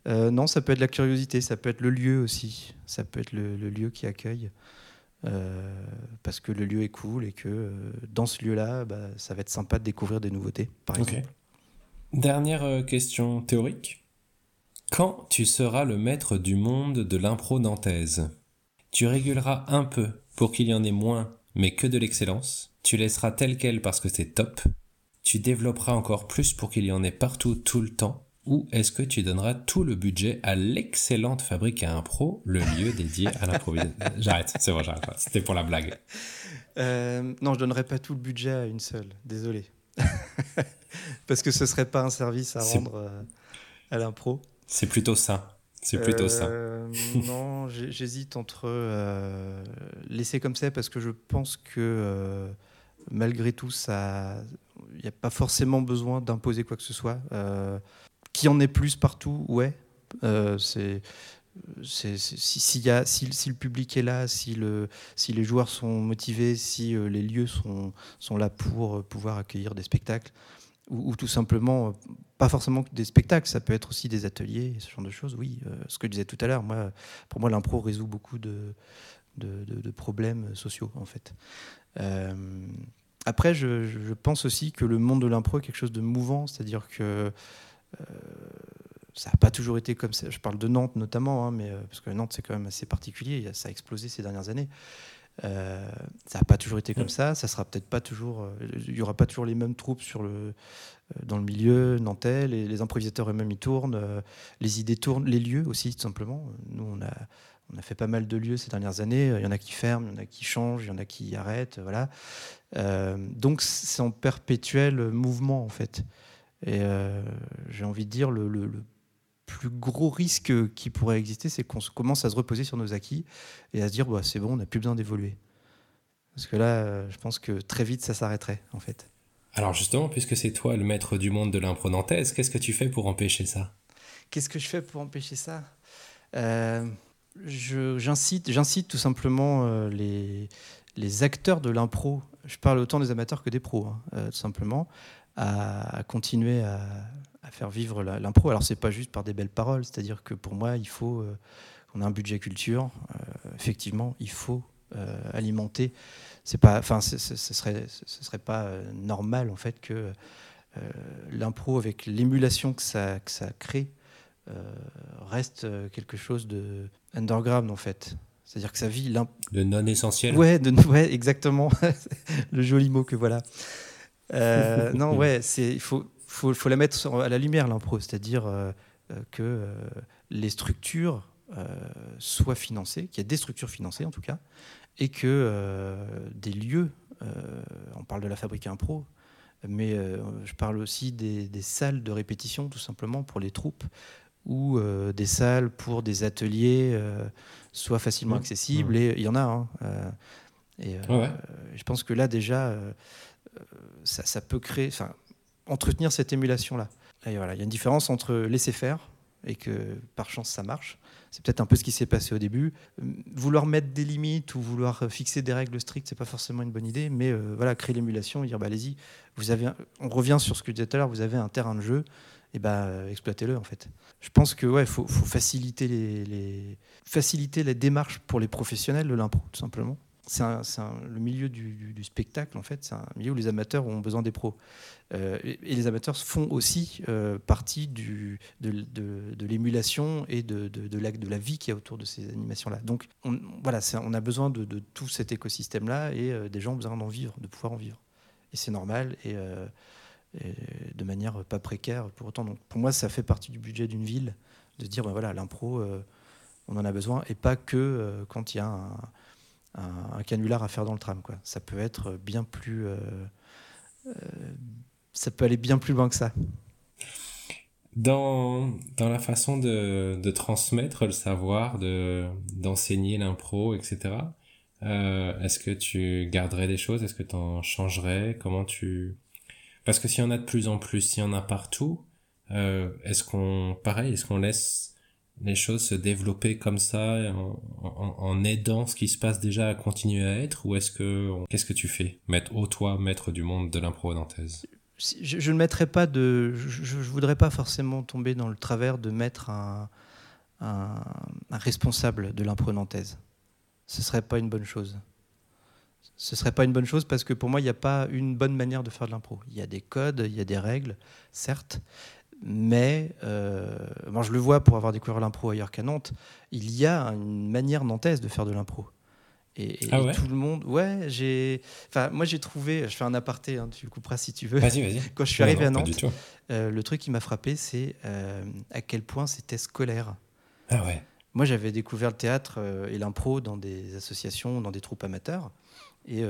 non, ça peut être la curiosité, ça peut être le lieu aussi, ça peut être le lieu qui accueille. Euh, parce que le lieu est cool et que euh, dans ce lieu-là, bah, ça va être sympa de découvrir des nouveautés, par exemple. Dernière euh, question théorique. Quand tu seras le maître du monde de l'impro nantaise, tu réguleras un peu pour qu'il y en ait moins, mais que de l'excellence. Tu laisseras tel quel parce que c'est top. Tu développeras encore plus pour qu'il y en ait partout tout le temps ou est-ce que tu donneras tout le budget à l'excellente fabrique à impro, le lieu dédié à l'improvisation? J'arrête, c'est bon, j'arrête. C'était pour la blague. Euh, non, je donnerai pas tout le budget à une seule, désolé. Parce que ce serait pas un service à rendre euh, à l'impro. C'est plutôt ça. C'est plutôt ça. Euh, non, j'hésite entre laisser comme ça parce que je pense que malgré tout, ça, il n'y a pas forcément besoin d'imposer quoi que ce soit. Qui en est plus partout Ouais. Euh, c'est si, le public est là, si, le, si les joueurs sont motivés, si les lieux sont, là pour pouvoir accueillir des spectacles, ou, tout simplement, pas forcément des spectacles, ça peut être aussi des ateliers, ce genre de choses. Oui, ce que je disais tout à l'heure, moi, pour moi, l'impro résout beaucoup de, de, problèmes sociaux, en fait. après, je, je, pense aussi que le monde de l'impro est quelque chose de mouvant, c'est-à-dire que ça n'a pas toujours été comme ça. Je parle de Nantes notamment, hein, mais, euh, parce que Nantes, c'est quand même assez particulier. Ça a explosé ces dernières années. Euh, ça n'a pas toujours été comme ça. Ça sera peut-être pas toujours. Euh, il n'y aura pas toujours les mêmes troupes sur le, dans le milieu nantais. Les, les improvisateurs eux-mêmes, ils tournent. les idées tournent. Les lieux aussi, tout simplement. Nous, on a, on a fait pas mal de lieux ces dernières années. Il y en a qui ferment, il y en a qui changent, il y en a qui arrêtent. Voilà. donc, c'est en perpétuel mouvement, en fait. Et j'ai envie de dire, le, le plus gros risque qui pourrait exister, c'est qu'on commence à se reposer sur nos acquis et à se dire bah, c'est bon, on n'a plus besoin d'évoluer. Parce que là, euh, je pense que très vite, ça s'arrêterait, en fait. Alors justement, puisque c'est toi le maître du monde de l'impro qu'est-ce que tu fais pour empêcher ça? Qu'est-ce que je fais pour empêcher ça? Euh, J'incite tout simplement euh, les, les acteurs de l'impro, je parle autant des amateurs que des pros, hein, euh, tout simplement, à continuer à, à faire vivre l'impro. Alors c'est pas juste par des belles paroles, c'est-à-dire que pour moi il faut euh, qu'on ait un budget culture. Euh, effectivement, il faut euh, alimenter. C'est pas, enfin, ce serait, ce serait pas normal en fait que l'impro avec l'émulation que ça, que ça crée reste quelque chose de underground en fait. C'est-à-dire que ça vit de non essentiel. Ouais, de, ouais, exactement. le joli mot que voilà. Non, ouais, c'est il faut faut, faut la mettre à la lumière, l'impro, c'est-à-dire euh, euh, que euh, les structures soient financées, qu'il y ait des structures financées en tout cas, et que des lieux, on parle de la fabrique impro, mais je parle aussi des, salles de répétition tout simplement pour les troupes, ou des salles pour des ateliers soient facilement accessibles, et il y en a. Hein, et je pense que là déjà, ça, ça, peut créer entretenir cette émulation-là. Et il y a une différence entre laisser faire et que par chance ça marche. C'est peut-être un peu ce qui s'est passé au début. Vouloir mettre des limites ou vouloir fixer des règles strictes, c'est pas forcément une bonne idée. Mais euh, voilà, créer l'émulation, dire bah, allez-y. Vous avez, on revient sur ce que je disais tout à l'heure. Vous avez un terrain de jeu, et bah exploitez-le en fait. Je pense que ouais, faut, faut faciliter les, faciliter la démarche pour les professionnels de l'impro, tout simplement c'est le milieu du, spectacle, en fait, c'est un milieu où les amateurs ont besoin des pros. Euh, et, les amateurs font aussi euh, partie de, l'émulation et de, de, la, de la vie qui y a autour de ces animations-là. Donc, on, voilà, on a besoin de, tout cet écosystème-là et euh, des gens ont besoin d'en vivre, de pouvoir en vivre. Et c'est normal et, de manière pas précaire pour autant. Donc, pour moi, ça fait partie du budget d'une ville de dire, ben voilà, l'impro, on en a besoin et pas que quand il y a un un, canular à faire dans le tram. Quoi. Ça peut être bien plus. Euh, euh, ça peut aller bien plus loin que ça. Dans, dans la façon de, de transmettre le savoir, de, d'enseigner l'impro, etc., euh, est-ce que tu garderais des choses? Est-ce que tu en changerais? Comment tu... Parce que s'il y en a de plus en plus, s'il y en a partout, est-ce qu'on... Pareil, est-ce qu'on laisse les choses se développer comme ça en, aidant ce qui se passe déjà à continuer à être ou est-ce que qu'est-ce que tu fais mettre au toi maître du monde de l'impro nantaise? Je, ne mettrais pas de je, voudrais pas forcément tomber dans le travers de mettre un, un, responsable de l'impro nantaise. Ce serait pas une bonne chose. Ce serait pas une bonne chose parce que pour moi il n'y a pas une bonne manière de faire de l'impro. Il y a des codes il y a des règles certes mais euh, moi je le vois pour avoir découvert l'impro ailleurs qu'à Nantes, il y a une manière nantaise de faire de l'impro. Et, ah tout le monde, ouais, j'ai, enfin moi j'ai trouvé, je fais un aparté, hein, tu couperas si tu veux. Vas-y, vas-y. Quand je suis arrivé à Nantes, euh, le truc qui m'a frappé, c'est euh, à quel point c'était scolaire. Ah ouais. Moi j'avais découvert le théâtre et l'impro dans des associations, dans des troupes amateurs, et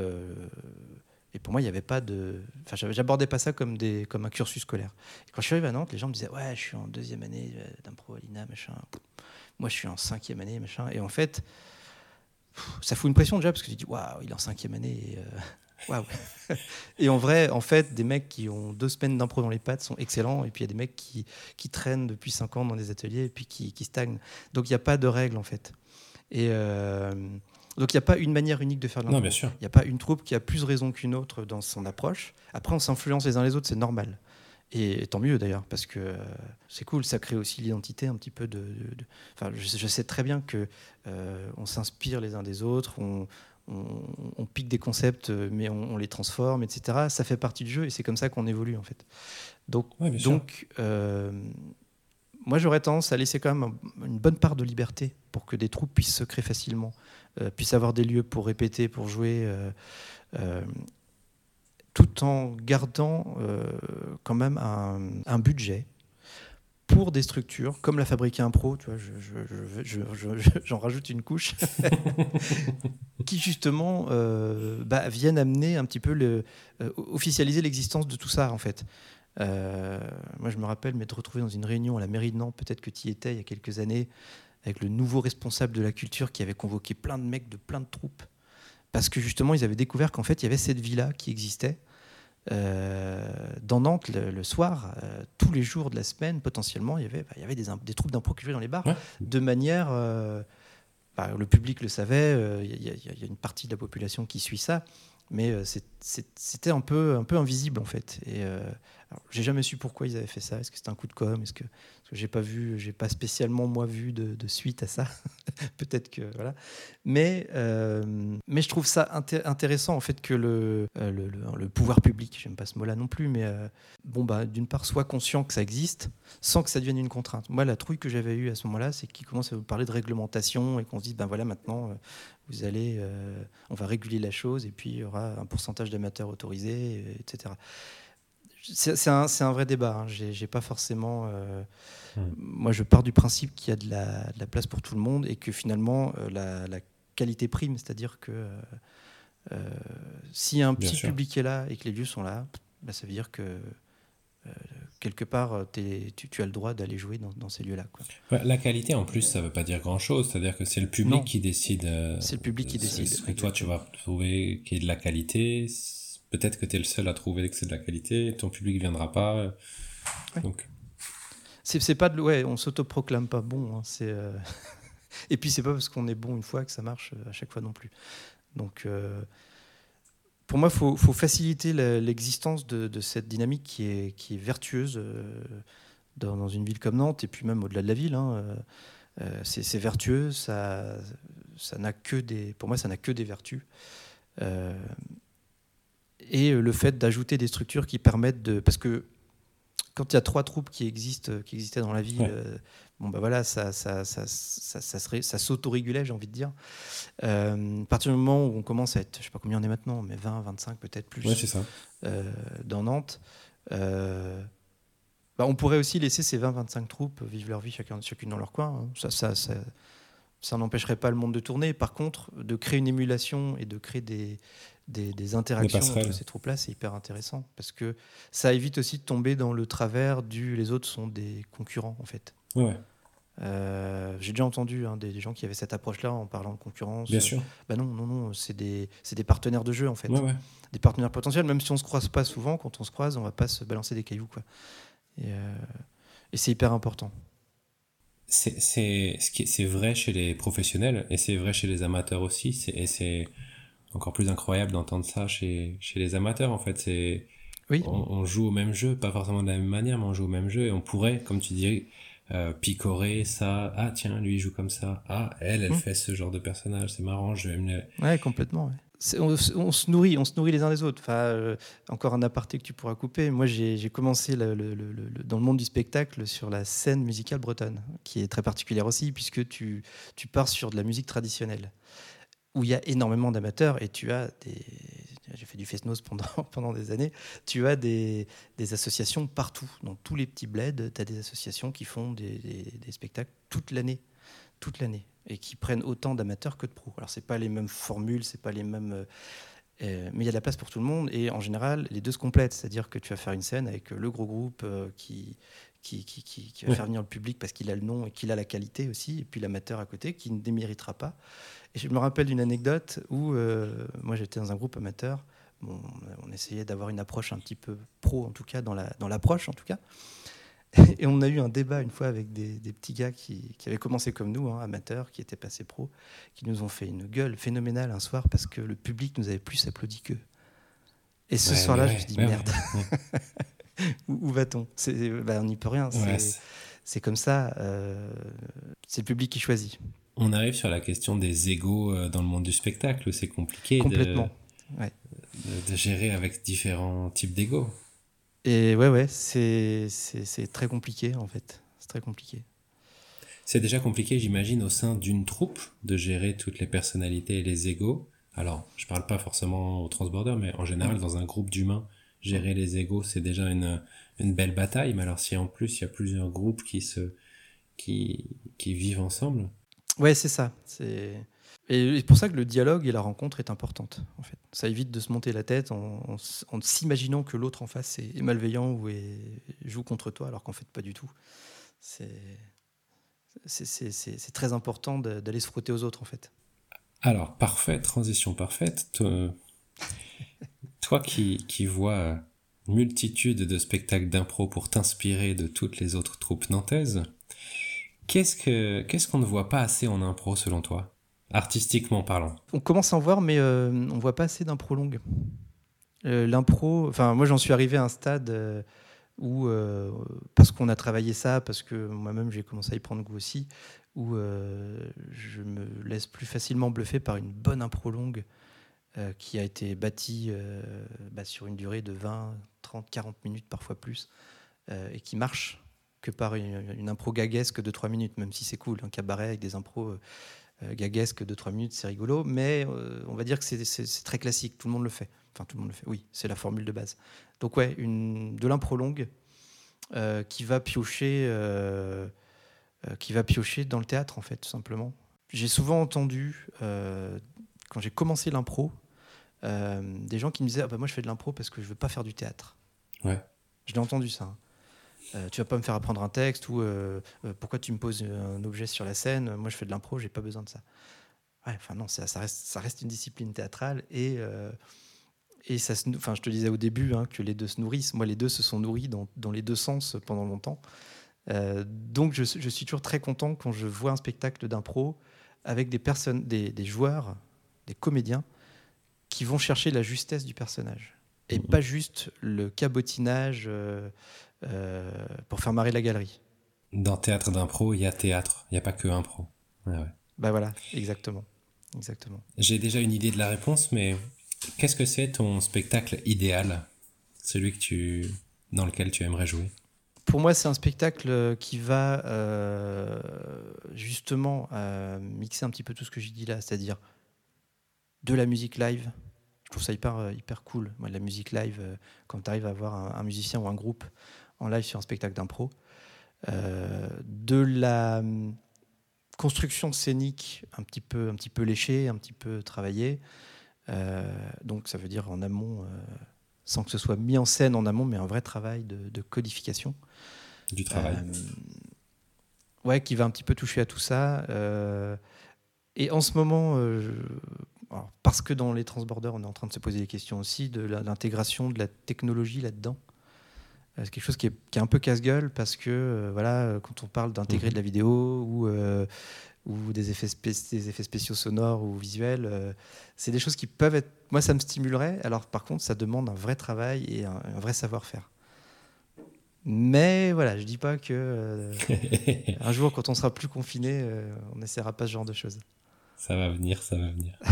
et pour moi, il n'y avait pas de. Enfin, j'abordais pas ça comme, des, comme un cursus scolaire. Quand je suis arrivé à Nantes, les gens me disaient Ouais, je suis en deuxième année euh, d'impro à l'INA, machin. Moi, je suis en cinquième année, machin. Et en fait, ça fout une pression déjà, parce que tu dis Waouh, il est en cinquième année. Et, euh, Et en vrai, en fait, des mecs qui ont deux semaines d'impro dans les pattes sont excellents, et puis il y a des mecs qui, traînent depuis cinq ans dans des ateliers et puis qui, qui stagnent. Donc il n'y a pas de règle en fait. Et euh, donc il n'y a pas une manière unique de faire de Non, bien sûr. Il n'y a pas une troupe qui a plus raison qu'une autre dans son approche. Après, on s'influence les uns les autres, c'est normal. Et, tant mieux d'ailleurs, parce que euh, c'est cool, ça crée aussi l'identité un petit peu de. Enfin, je, sais très bien que euh, on s'inspire les uns des autres, on, on, pique des concepts, mais on, les transforme, etc. Ça fait partie du jeu et c'est comme ça qu'on évolue en fait. Donc, donc euh, moi j'aurais tendance à laisser quand même une bonne part de liberté pour que des troupes puissent se créer facilement, puissent avoir des lieux pour répéter, pour jouer tout en gardant euh, quand même un, budget pour des structures comme la Fabrique Impro, tu vois, j'en rajoute une couche, qui justement euh, bah, viennent amener un petit peu le, euh, officialiser l'existence de tout ça en fait. moi je me rappelle m'être retrouvé dans une réunion à la mairie de Nantes, peut-être que tu y étais il y a quelques années, avec le nouveau responsable de la culture qui avait convoqué plein de mecs de plein de troupes parce que justement, ils avaient découvert qu'en fait, il y avait cette villa qui existait. Euh, dans Nantes, le, soir, euh, tous les jours de la semaine, potentiellement, il y avait, bah, il y avait des, des troupes d'impro dans les bars, de manière... Euh, bah, le public le savait, il y, y, a une partie de la population qui suit ça, mais c'était un peu, un peu invisible en fait. Et j'ai jamais su pourquoi ils avaient fait ça. Est-ce que c'était un coup de com? Est-ce que, que j'ai pas vu, j'ai pas spécialement moi vu de, suite à ça? Peut-être que voilà. Mais euh, mais je trouve ça intéressant en fait que le, euh, le, le, pouvoir public, j'aime pas ce mot-là non plus, mais euh, bon bah d'une part soit conscient que ça existe, sans que ça devienne une contrainte. Moi la trouille que j'avais eue à ce moment-là, c'est qu'ils commencent à vous parler de réglementation et qu'on se dise ben voilà maintenant vous allez, on va réguler la chose et puis il y aura un pourcentage d'amateurs autorisés, etc c'est un, un, vrai débat. Hein. J'ai pas forcément. Euh, hmm. Moi, je pars du principe qu'il y a de la, de la, place pour tout le monde et que finalement, euh, la, la, qualité prime. C'est-à-dire que euh, si un petit public est là et que les lieux sont là, bah, ça veut dire que quelque part, tu, tu, as le droit d'aller jouer dans, dans ces lieux-là. la qualité, en plus, ça ne veut pas dire grand-chose. C'est-à-dire que c'est le public qui décide. c'est le public qui décide. Ce que toi, tu vas trouver qui est de la qualité peut-être que tu es le seul à trouver que c'est de la qualité, ton public ne viendra pas. Donc. C'est pas de. Ouais, on s'autoproclame pas bon. Hein, c'est. Euh, et puis c'est pas parce qu'on est bon une fois que ça marche euh, à chaque fois non plus. Donc euh, pour moi, il faut, faut, faciliter l'existence de, cette dynamique qui est, qui est vertueuse dans, une ville comme Nantes et puis même au-delà de la ville. Hein, c'est vertueux, ça, ça n'a que des, pour moi, ça n'a que des vertus et euh, le fait d'ajouter des structures qui permettent de. Parce que quand il y a trois troupes qui existent, qui existaient dans la ville, euh, bon bah voilà, ça, ça, ça, ça, ça s'autorégulait, j'ai envie de dire. Euh, à partir du moment où on commence à être, je sais pas combien on est maintenant, mais 20, 25 peut-être plus, ouais, ça. dans Nantes, bah, on pourrait aussi laisser ces 20-25 troupes vivre leur vie chacun, chacune dans leur coin. Hein. Ça, ça, ça, ça n'empêcherait pas le monde de tourner. Par contre, de créer une émulation et de créer des, des, interactions entre ces troupes-là, c'est hyper intéressant parce que ça évite aussi de tomber dans le travers du les autres sont des concurrents en fait. Euh, j'ai déjà entendu hein, des, gens qui avaient cette approche-là en parlant de concurrence. Bien sûr. bah non, non, non, c'est des, des, partenaires de jeu en fait. Des partenaires potentiels, même si on se croise pas souvent, quand on se croise, on va pas se balancer des cailloux. Quoi. Et, euh, et c'est hyper important. C'est vrai chez les professionnels et c'est vrai chez les amateurs aussi. Et c'est encore plus incroyable d'entendre ça chez, chez les amateurs en fait. C'est oui. on, joue au même jeu, pas forcément de la même manière, mais on joue au même jeu et on pourrait, comme tu dis, euh, picorer ça. Ah tiens, lui il joue comme ça. Ah elle, elle mmh. fait ce genre de personnage. C'est marrant. Je vais me. Ouais, complètement. On, se nourrit, on se nourrit les uns les autres. Enfin, euh, encore un aparté que tu pourras couper. Moi, j'ai commencé le, le, dans le monde du spectacle sur la scène musicale bretonne, qui est très particulière aussi, puisque tu, tu pars sur de la musique traditionnelle où il y a énormément d'amateurs et tu as des. J'ai fait du fest-noz pendant, pendant des années. Tu as des, des, associations partout. Dans tous les petits bleds, tu as des associations qui font des, des, spectacles toute l'année. Toute l'année. Et qui prennent autant d'amateurs que de pros. Alors, c'est pas les mêmes formules, c'est pas les mêmes. Euh, euh, mais il y a de la place pour tout le monde et en général, les deux se complètent. C'est-à-dire que tu vas faire une scène avec le gros groupe euh, qui, qui, qui, qui, va faire venir le public parce qu'il a le nom et qu'il a la qualité aussi, et puis l'amateur à côté qui ne déméritera pas. Et je me rappelle d'une anecdote où euh, moi j'étais dans un groupe amateur. bon, on essayait d'avoir une approche un petit peu pro, en tout cas, dans l'approche, dans en tout cas. Et on a eu un débat une fois avec des, petits gars qui, avaient commencé comme nous, hein, amateurs, qui étaient passés pro, qui nous ont fait une gueule phénoménale un soir parce que le public nous avait plus applaudi qu'eux. Et ce soir-là, je me suis dit, merde, où, va-t-on? Bah, On n'y peut rien. C'est comme ça. Euh, c'est le public qui choisit. On arrive sur la question des égaux euh, dans le monde du spectacle. C'est compliqué Complètement. De, de, gérer avec différents types d'égaux. Et ouais, ouais, c'est très compliqué en fait. C'est très compliqué. C'est déjà compliqué, j'imagine, au sein d'une troupe de gérer toutes les personnalités et les égaux. Alors, je parle pas forcément au transborder, mais en général, dans un groupe d'humains, gérer les égaux, c'est déjà une, une belle bataille. Mais alors, si en plus il y a plusieurs groupes qui se qui, qui vivent ensemble. Ouais, c'est ça. C'est et c'est pour ça que le dialogue et la rencontre est importante. En fait, ça évite de se monter la tête en, s'imaginant que l'autre en face est, malveillant ou est, joue contre toi, alors qu'en fait pas du tout. C'est c'est très important d'aller se frotter aux autres en fait. Alors parfait, transition parfaite. Toi, qui, qui vois multitude de spectacles d'impro pour t'inspirer de toutes les autres troupes nantaises, qu'est-ce que qu'est-ce qu'on ne voit pas assez en impro selon toi artistiquement parlant? On commence à en voir, mais euh, on voit pas assez d'impro longue. Euh, l'impro, enfin moi j'en suis arrivé à un stade euh, où, parce qu'on a travaillé ça, parce que moi-même j'ai commencé à y prendre goût aussi, où je me laisse plus facilement bluffer par une bonne impro longue qui a été bâtie bah, sur une durée de 20, 30, 40 minutes, parfois plus, et qui marche que par une, impro gaguesque de 3 minutes, même si c'est cool, un cabaret avec des impros euh, gaguesque de 3 minutes, c'est rigolo, mais euh, on va dire que c'est très classique, tout le monde le fait. Enfin, tout le monde le fait, oui, c'est la formule de base. Donc, ouais, une, de l'impro longue euh, qui va piocher. qui va piocher dans le théâtre, en fait, tout simplement. J'ai souvent entendu, quand j'ai commencé l'impro, des gens qui me disaient ah bah, Moi, je fais de l'impro parce que je veux pas faire du théâtre. Ouais. Je l'ai entendu ça. Hein. Euh, tu vas pas me faire apprendre un texte ou euh, euh, pourquoi tu me poses un objet sur la scène? Moi, je fais de l'impro, j'ai pas besoin de ça. enfin non, ça, reste, ça reste une discipline théâtrale et et ça enfin, je te disais au début hein, que les deux se nourrissent. Moi, les deux se sont nourris dans, dans les deux sens pendant longtemps. donc, je, je, suis toujours très content quand je vois un spectacle d'impro avec des personnes, des, des, joueurs, des comédiens qui vont chercher la justesse du personnage et mmh. pas juste le cabotinage euh, pour faire marrer la galerie. Dans théâtre d'impro, il y a théâtre, il n'y a pas que impro. Ouais, ouais. Bah voilà, exactement. exactement. J'ai déjà une idée de la réponse, mais qu'est-ce que c'est ton spectacle idéal? Celui que tu, dans lequel tu aimerais jouer? Pour moi, c'est un spectacle qui va euh, justement euh, mixer un petit peu tout ce que j'ai dit là, c'est-à-dire de la musique live. Je trouve ça hyper, hyper cool, moi, la musique live, quand tu arrives à avoir un, musicien ou un groupe en live sur un spectacle d'impro. Euh, de la hum, construction scénique un petit peu, un petit peu léchée, un petit peu travaillée. Euh, donc ça veut dire en amont, euh, sans que ce soit mis en scène en amont, mais un vrai travail de, codification. Du travail. ouais, qui va un petit peu toucher à tout ça. et en ce moment, parce que dans les transborders, on est en train de se poser des questions aussi de l'intégration de la technologie là-dedans. Euh, c'est quelque chose qui est, un peu casse-gueule parce que euh, voilà, euh, quand on parle d'intégrer de la vidéo ou, ou des, effets des effets spéciaux sonores ou visuels, c'est des choses qui peuvent être. Moi, ça me stimulerait. Alors, par contre, ça demande un vrai travail et un, vrai savoir-faire. Mais voilà, je dis pas que un jour, quand on sera plus confiné, on n'essaiera pas ce genre de choses. Ça va venir, ça va venir.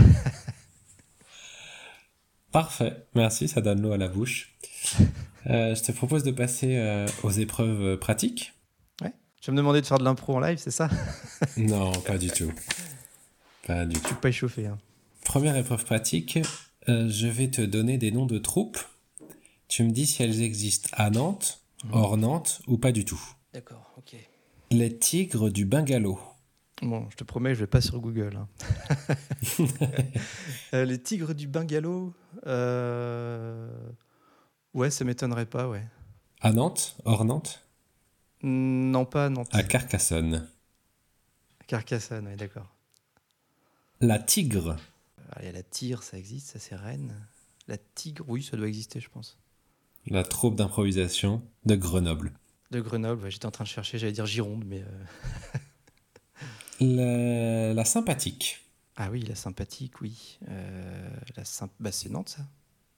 Parfait, merci, ça donne l'eau à la bouche. Euh, je te propose de passer euh, aux épreuves euh, pratiques. Ouais. Tu vas me demander de faire de l'impro en live, c'est ça? Non, pas du tout. Pas du tout. Je suis pas échauffé. Hein. Première épreuve pratique, je vais te donner des noms de troupes. Tu me dis si elles existent à Nantes, mhm. hors Nantes ou pas du tout. D'accord, ok. Les tigres du Bungalow. Bon, je te promets, je vais pas sur Google. Hein. les tigres du Bungalow. Ouais, ça m'étonnerait pas, ouais. À Nantes? Hors Nantes? Non, pas à Nantes. À Carcassonne. Carcassonne, oui, d'accord. La tigre. Il y a la tigre, ça existe, ça c'est Rennes. La Tigre, oui, ça doit exister, je pense. La troupe d'improvisation de Grenoble. De Grenoble, ouais, j'étais en train de chercher, j'allais dire Gironde, mais. euh, La, la sympathique. Ah oui, la sympathique, oui. Euh, la symp... bah, c'est Nantes, ça.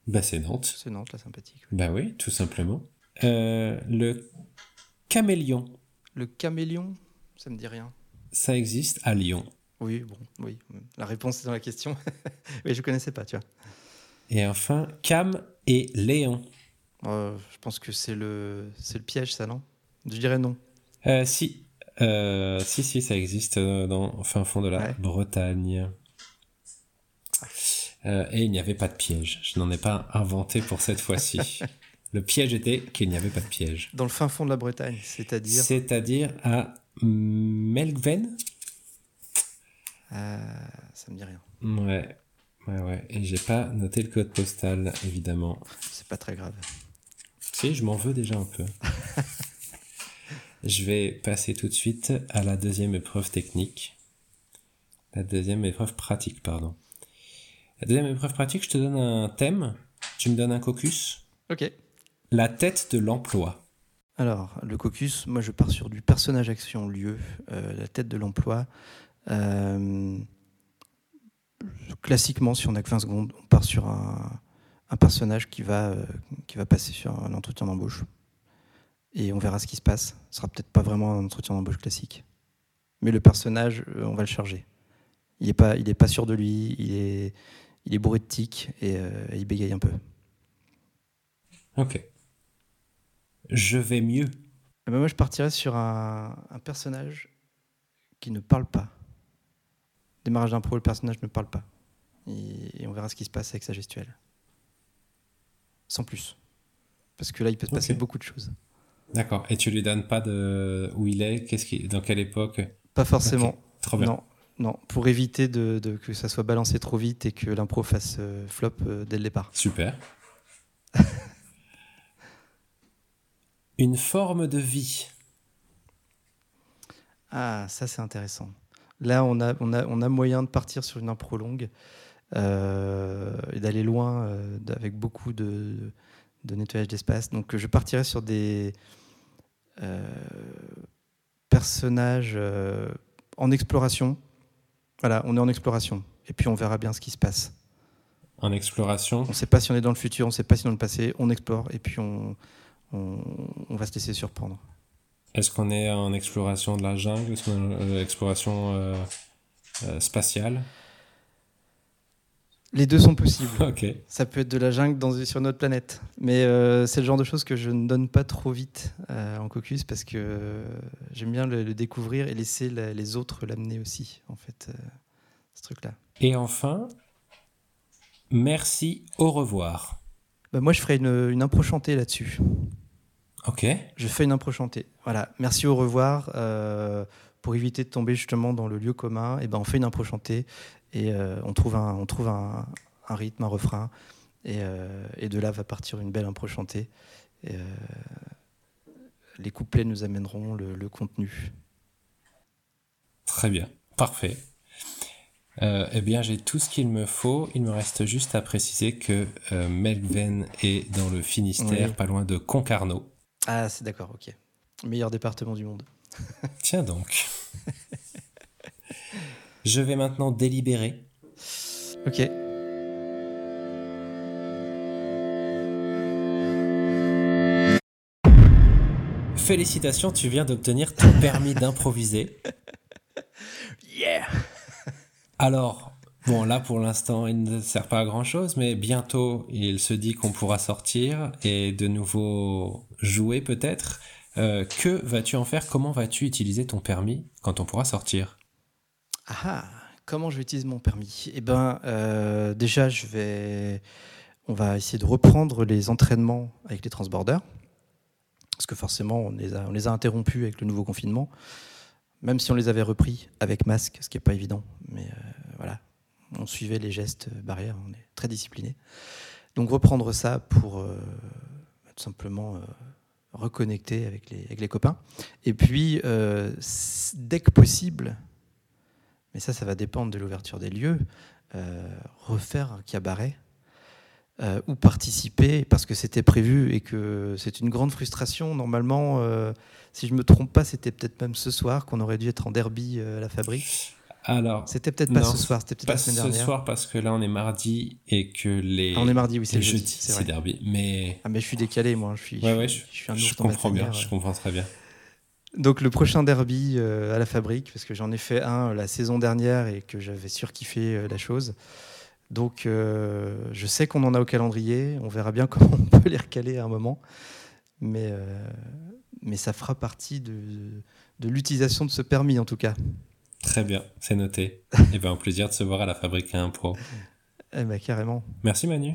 Bah, c'est Nantes. C'est Nantes, la sympathique. oui. Bah oui, tout simplement. Euh, le caméléon. Le caméléon, ça me dit rien. Ça existe à Lyon. Oui, bon, oui. La réponse est dans la question. oui, je connaissais pas, tu vois. Et enfin, Cam et Léon. Euh, je pense que c'est le, c'est le piège, ça, non? Je dirais non. Euh, si. Euh, si, si, ça existe euh, dans au fin fond de la Ouais. Bretagne. Euh, et il n'y avait pas de piège. Je n'en ai pas inventé pour cette fois-ci. Le piège était qu'il n'y avait pas de piège. Dans le fin fond de la Bretagne, c'est-à-dire. C'est-à-dire à Melven Euh, ça me dit rien. Ouais. Ouais, ouais. Et j'ai pas noté le code postal, évidemment. C'est pas très grave. Si, je m'en veux déjà un peu. je vais passer tout de suite à la deuxième épreuve technique. La deuxième épreuve pratique, pardon. La deuxième épreuve pratique, je te donne un thème. Tu me donnes un caucus. Ok. La tête de l'emploi. Alors, le caucus, moi je pars sur du personnage action lieu, euh, la tête de l'emploi. Euh, classiquement, si on a que 20 secondes, on part sur un, un personnage qui va, euh, qui va passer sur un entretien d'embauche. Et on verra ce qui se passe. Ce sera peut-être pas vraiment un entretien d'embauche classique. Mais le personnage, euh, on va le charger. Il n'est pas, il est pas sûr de lui, il est, il est bourré de tics et euh, il bégaye un peu. Ok. Je vais mieux. Eh ben moi, je partirais sur un, un personnage qui ne parle pas. Démarrage d'impro, le personnage ne parle pas. Et, et on verra ce qui se passe avec sa gestuelle. Sans plus. Parce que là, il peut se passer beaucoup de choses. D'accord. Et tu lui donnes pas de où il est, qu'est-ce qui, dans quelle époque? Pas forcément. Trop bien. Non, non. Pour éviter de, de- que ça soit balancé trop vite et que l'impro fasse euh, flop euh, dès le départ. Super. Une forme de vie. Ah, ça c'est intéressant. Là, on a, on, a, on a moyen de partir sur une impro longue euh, et d'aller loin avec beaucoup de, de nettoyage d'espace. Donc, je partirais sur des euh, personnages euh, en exploration. Voilà, on est en exploration. Et puis, on verra bien ce qui se passe. En exploration. On ne sait pas si on est dans le futur, on ne sait pas si on est dans le passé. On explore et puis on, on, on va se laisser surprendre. Est-ce qu'on est en exploration de la jungle? Est-ce qu'on est en euh, exploration euh, euh, spatiale? Les deux sont possibles. Ok. Ça peut être de la jungle dans, sur notre planète. Mais euh, c'est le genre de choses que je ne donne pas trop vite euh, en caucus parce que euh, j'aime bien le, le découvrir et laisser la- les autres l'amener aussi, en fait, ce truc-là. Et enfin, merci, au revoir. Bah, moi, je ferai une, une impro chantée là-dessus. Ok. Je fais une impro chantée. Voilà. Merci, au revoir. Pour éviter de tomber justement dans le lieu commun, et ben, on fait une impro chantée et euh, on trouve, un, on trouve un, un rythme, un refrain. Et, euh, et de là va partir une belle impro chantée. Et, euh, les couplets nous amèneront le, le contenu. Très bien. Parfait. Euh, eh bien, j'ai tout ce qu'il me faut. Il me reste juste à préciser que euh, Melven est dans le Finistère, Oui. pas loin de Concarneau. Ah, c'est d'accord, ok. Meilleur département du monde. Tiens donc. Je vais maintenant délibérer. Ok. Félicitations, tu viens d'obtenir ton permis d'improviser. Yeah Alors, bon, là pour l'instant, il ne sert pas à grand chose, mais bientôt, il se dit qu'on pourra sortir et de nouveau jouer peut-être. Euh, que vas-tu en faire? Comment vas-tu utiliser ton permis quand on pourra sortir? Ah comment je vais utiliser mon permis? Eh ben, euh, déjà, je vais, on va essayer de reprendre les entraînements avec les transborders, parce que forcément, on les a, on interrompus avec le nouveau confinement, même si on les avait repris avec masque, ce qui n'est pas évident, mais euh, voilà, on suivait les gestes barrières, on est très discipliné. Donc reprendre ça pour euh, tout simplement reconnecter avec les, copains. Et puis, dès que possible, mais ça, ça va dépendre de l'ouverture des lieux, euh, refaire un cabaret euh, ou participer parce que c'était prévu et que c'est une grande frustration. Normalement, euh, si je me trompe pas, c'était peut-être même ce soir qu'on aurait dû être en derby à la fabrique. Alors, C'était peut-être pas non, ce soir, c'était peut-être pas la semaine ce soir parce que là on est mardi et que les. Ah, on est mardi, oui, c'est jeudi, jeudi, c'est derby. Mais. Ah mais je suis décalé moi, je suis, Ouais, ouais, je, je suis un je comprends bien, je comprends très bien. Donc le prochain derby euh, à la fabrique, parce que j'en ai fait un la saison dernière et que j'avais surkiffé euh, la chose. Donc euh, je sais qu'on en a au calendrier, on verra bien comment on peut les recaler à un moment. Mais, euh, mais ça fera partie de, de l'utilisation de ce permis en tout cas. Très bien, c'est noté. et ben, un plaisir de se voir à la fabrique à un pro. Eh ben, carrément. Merci Manu.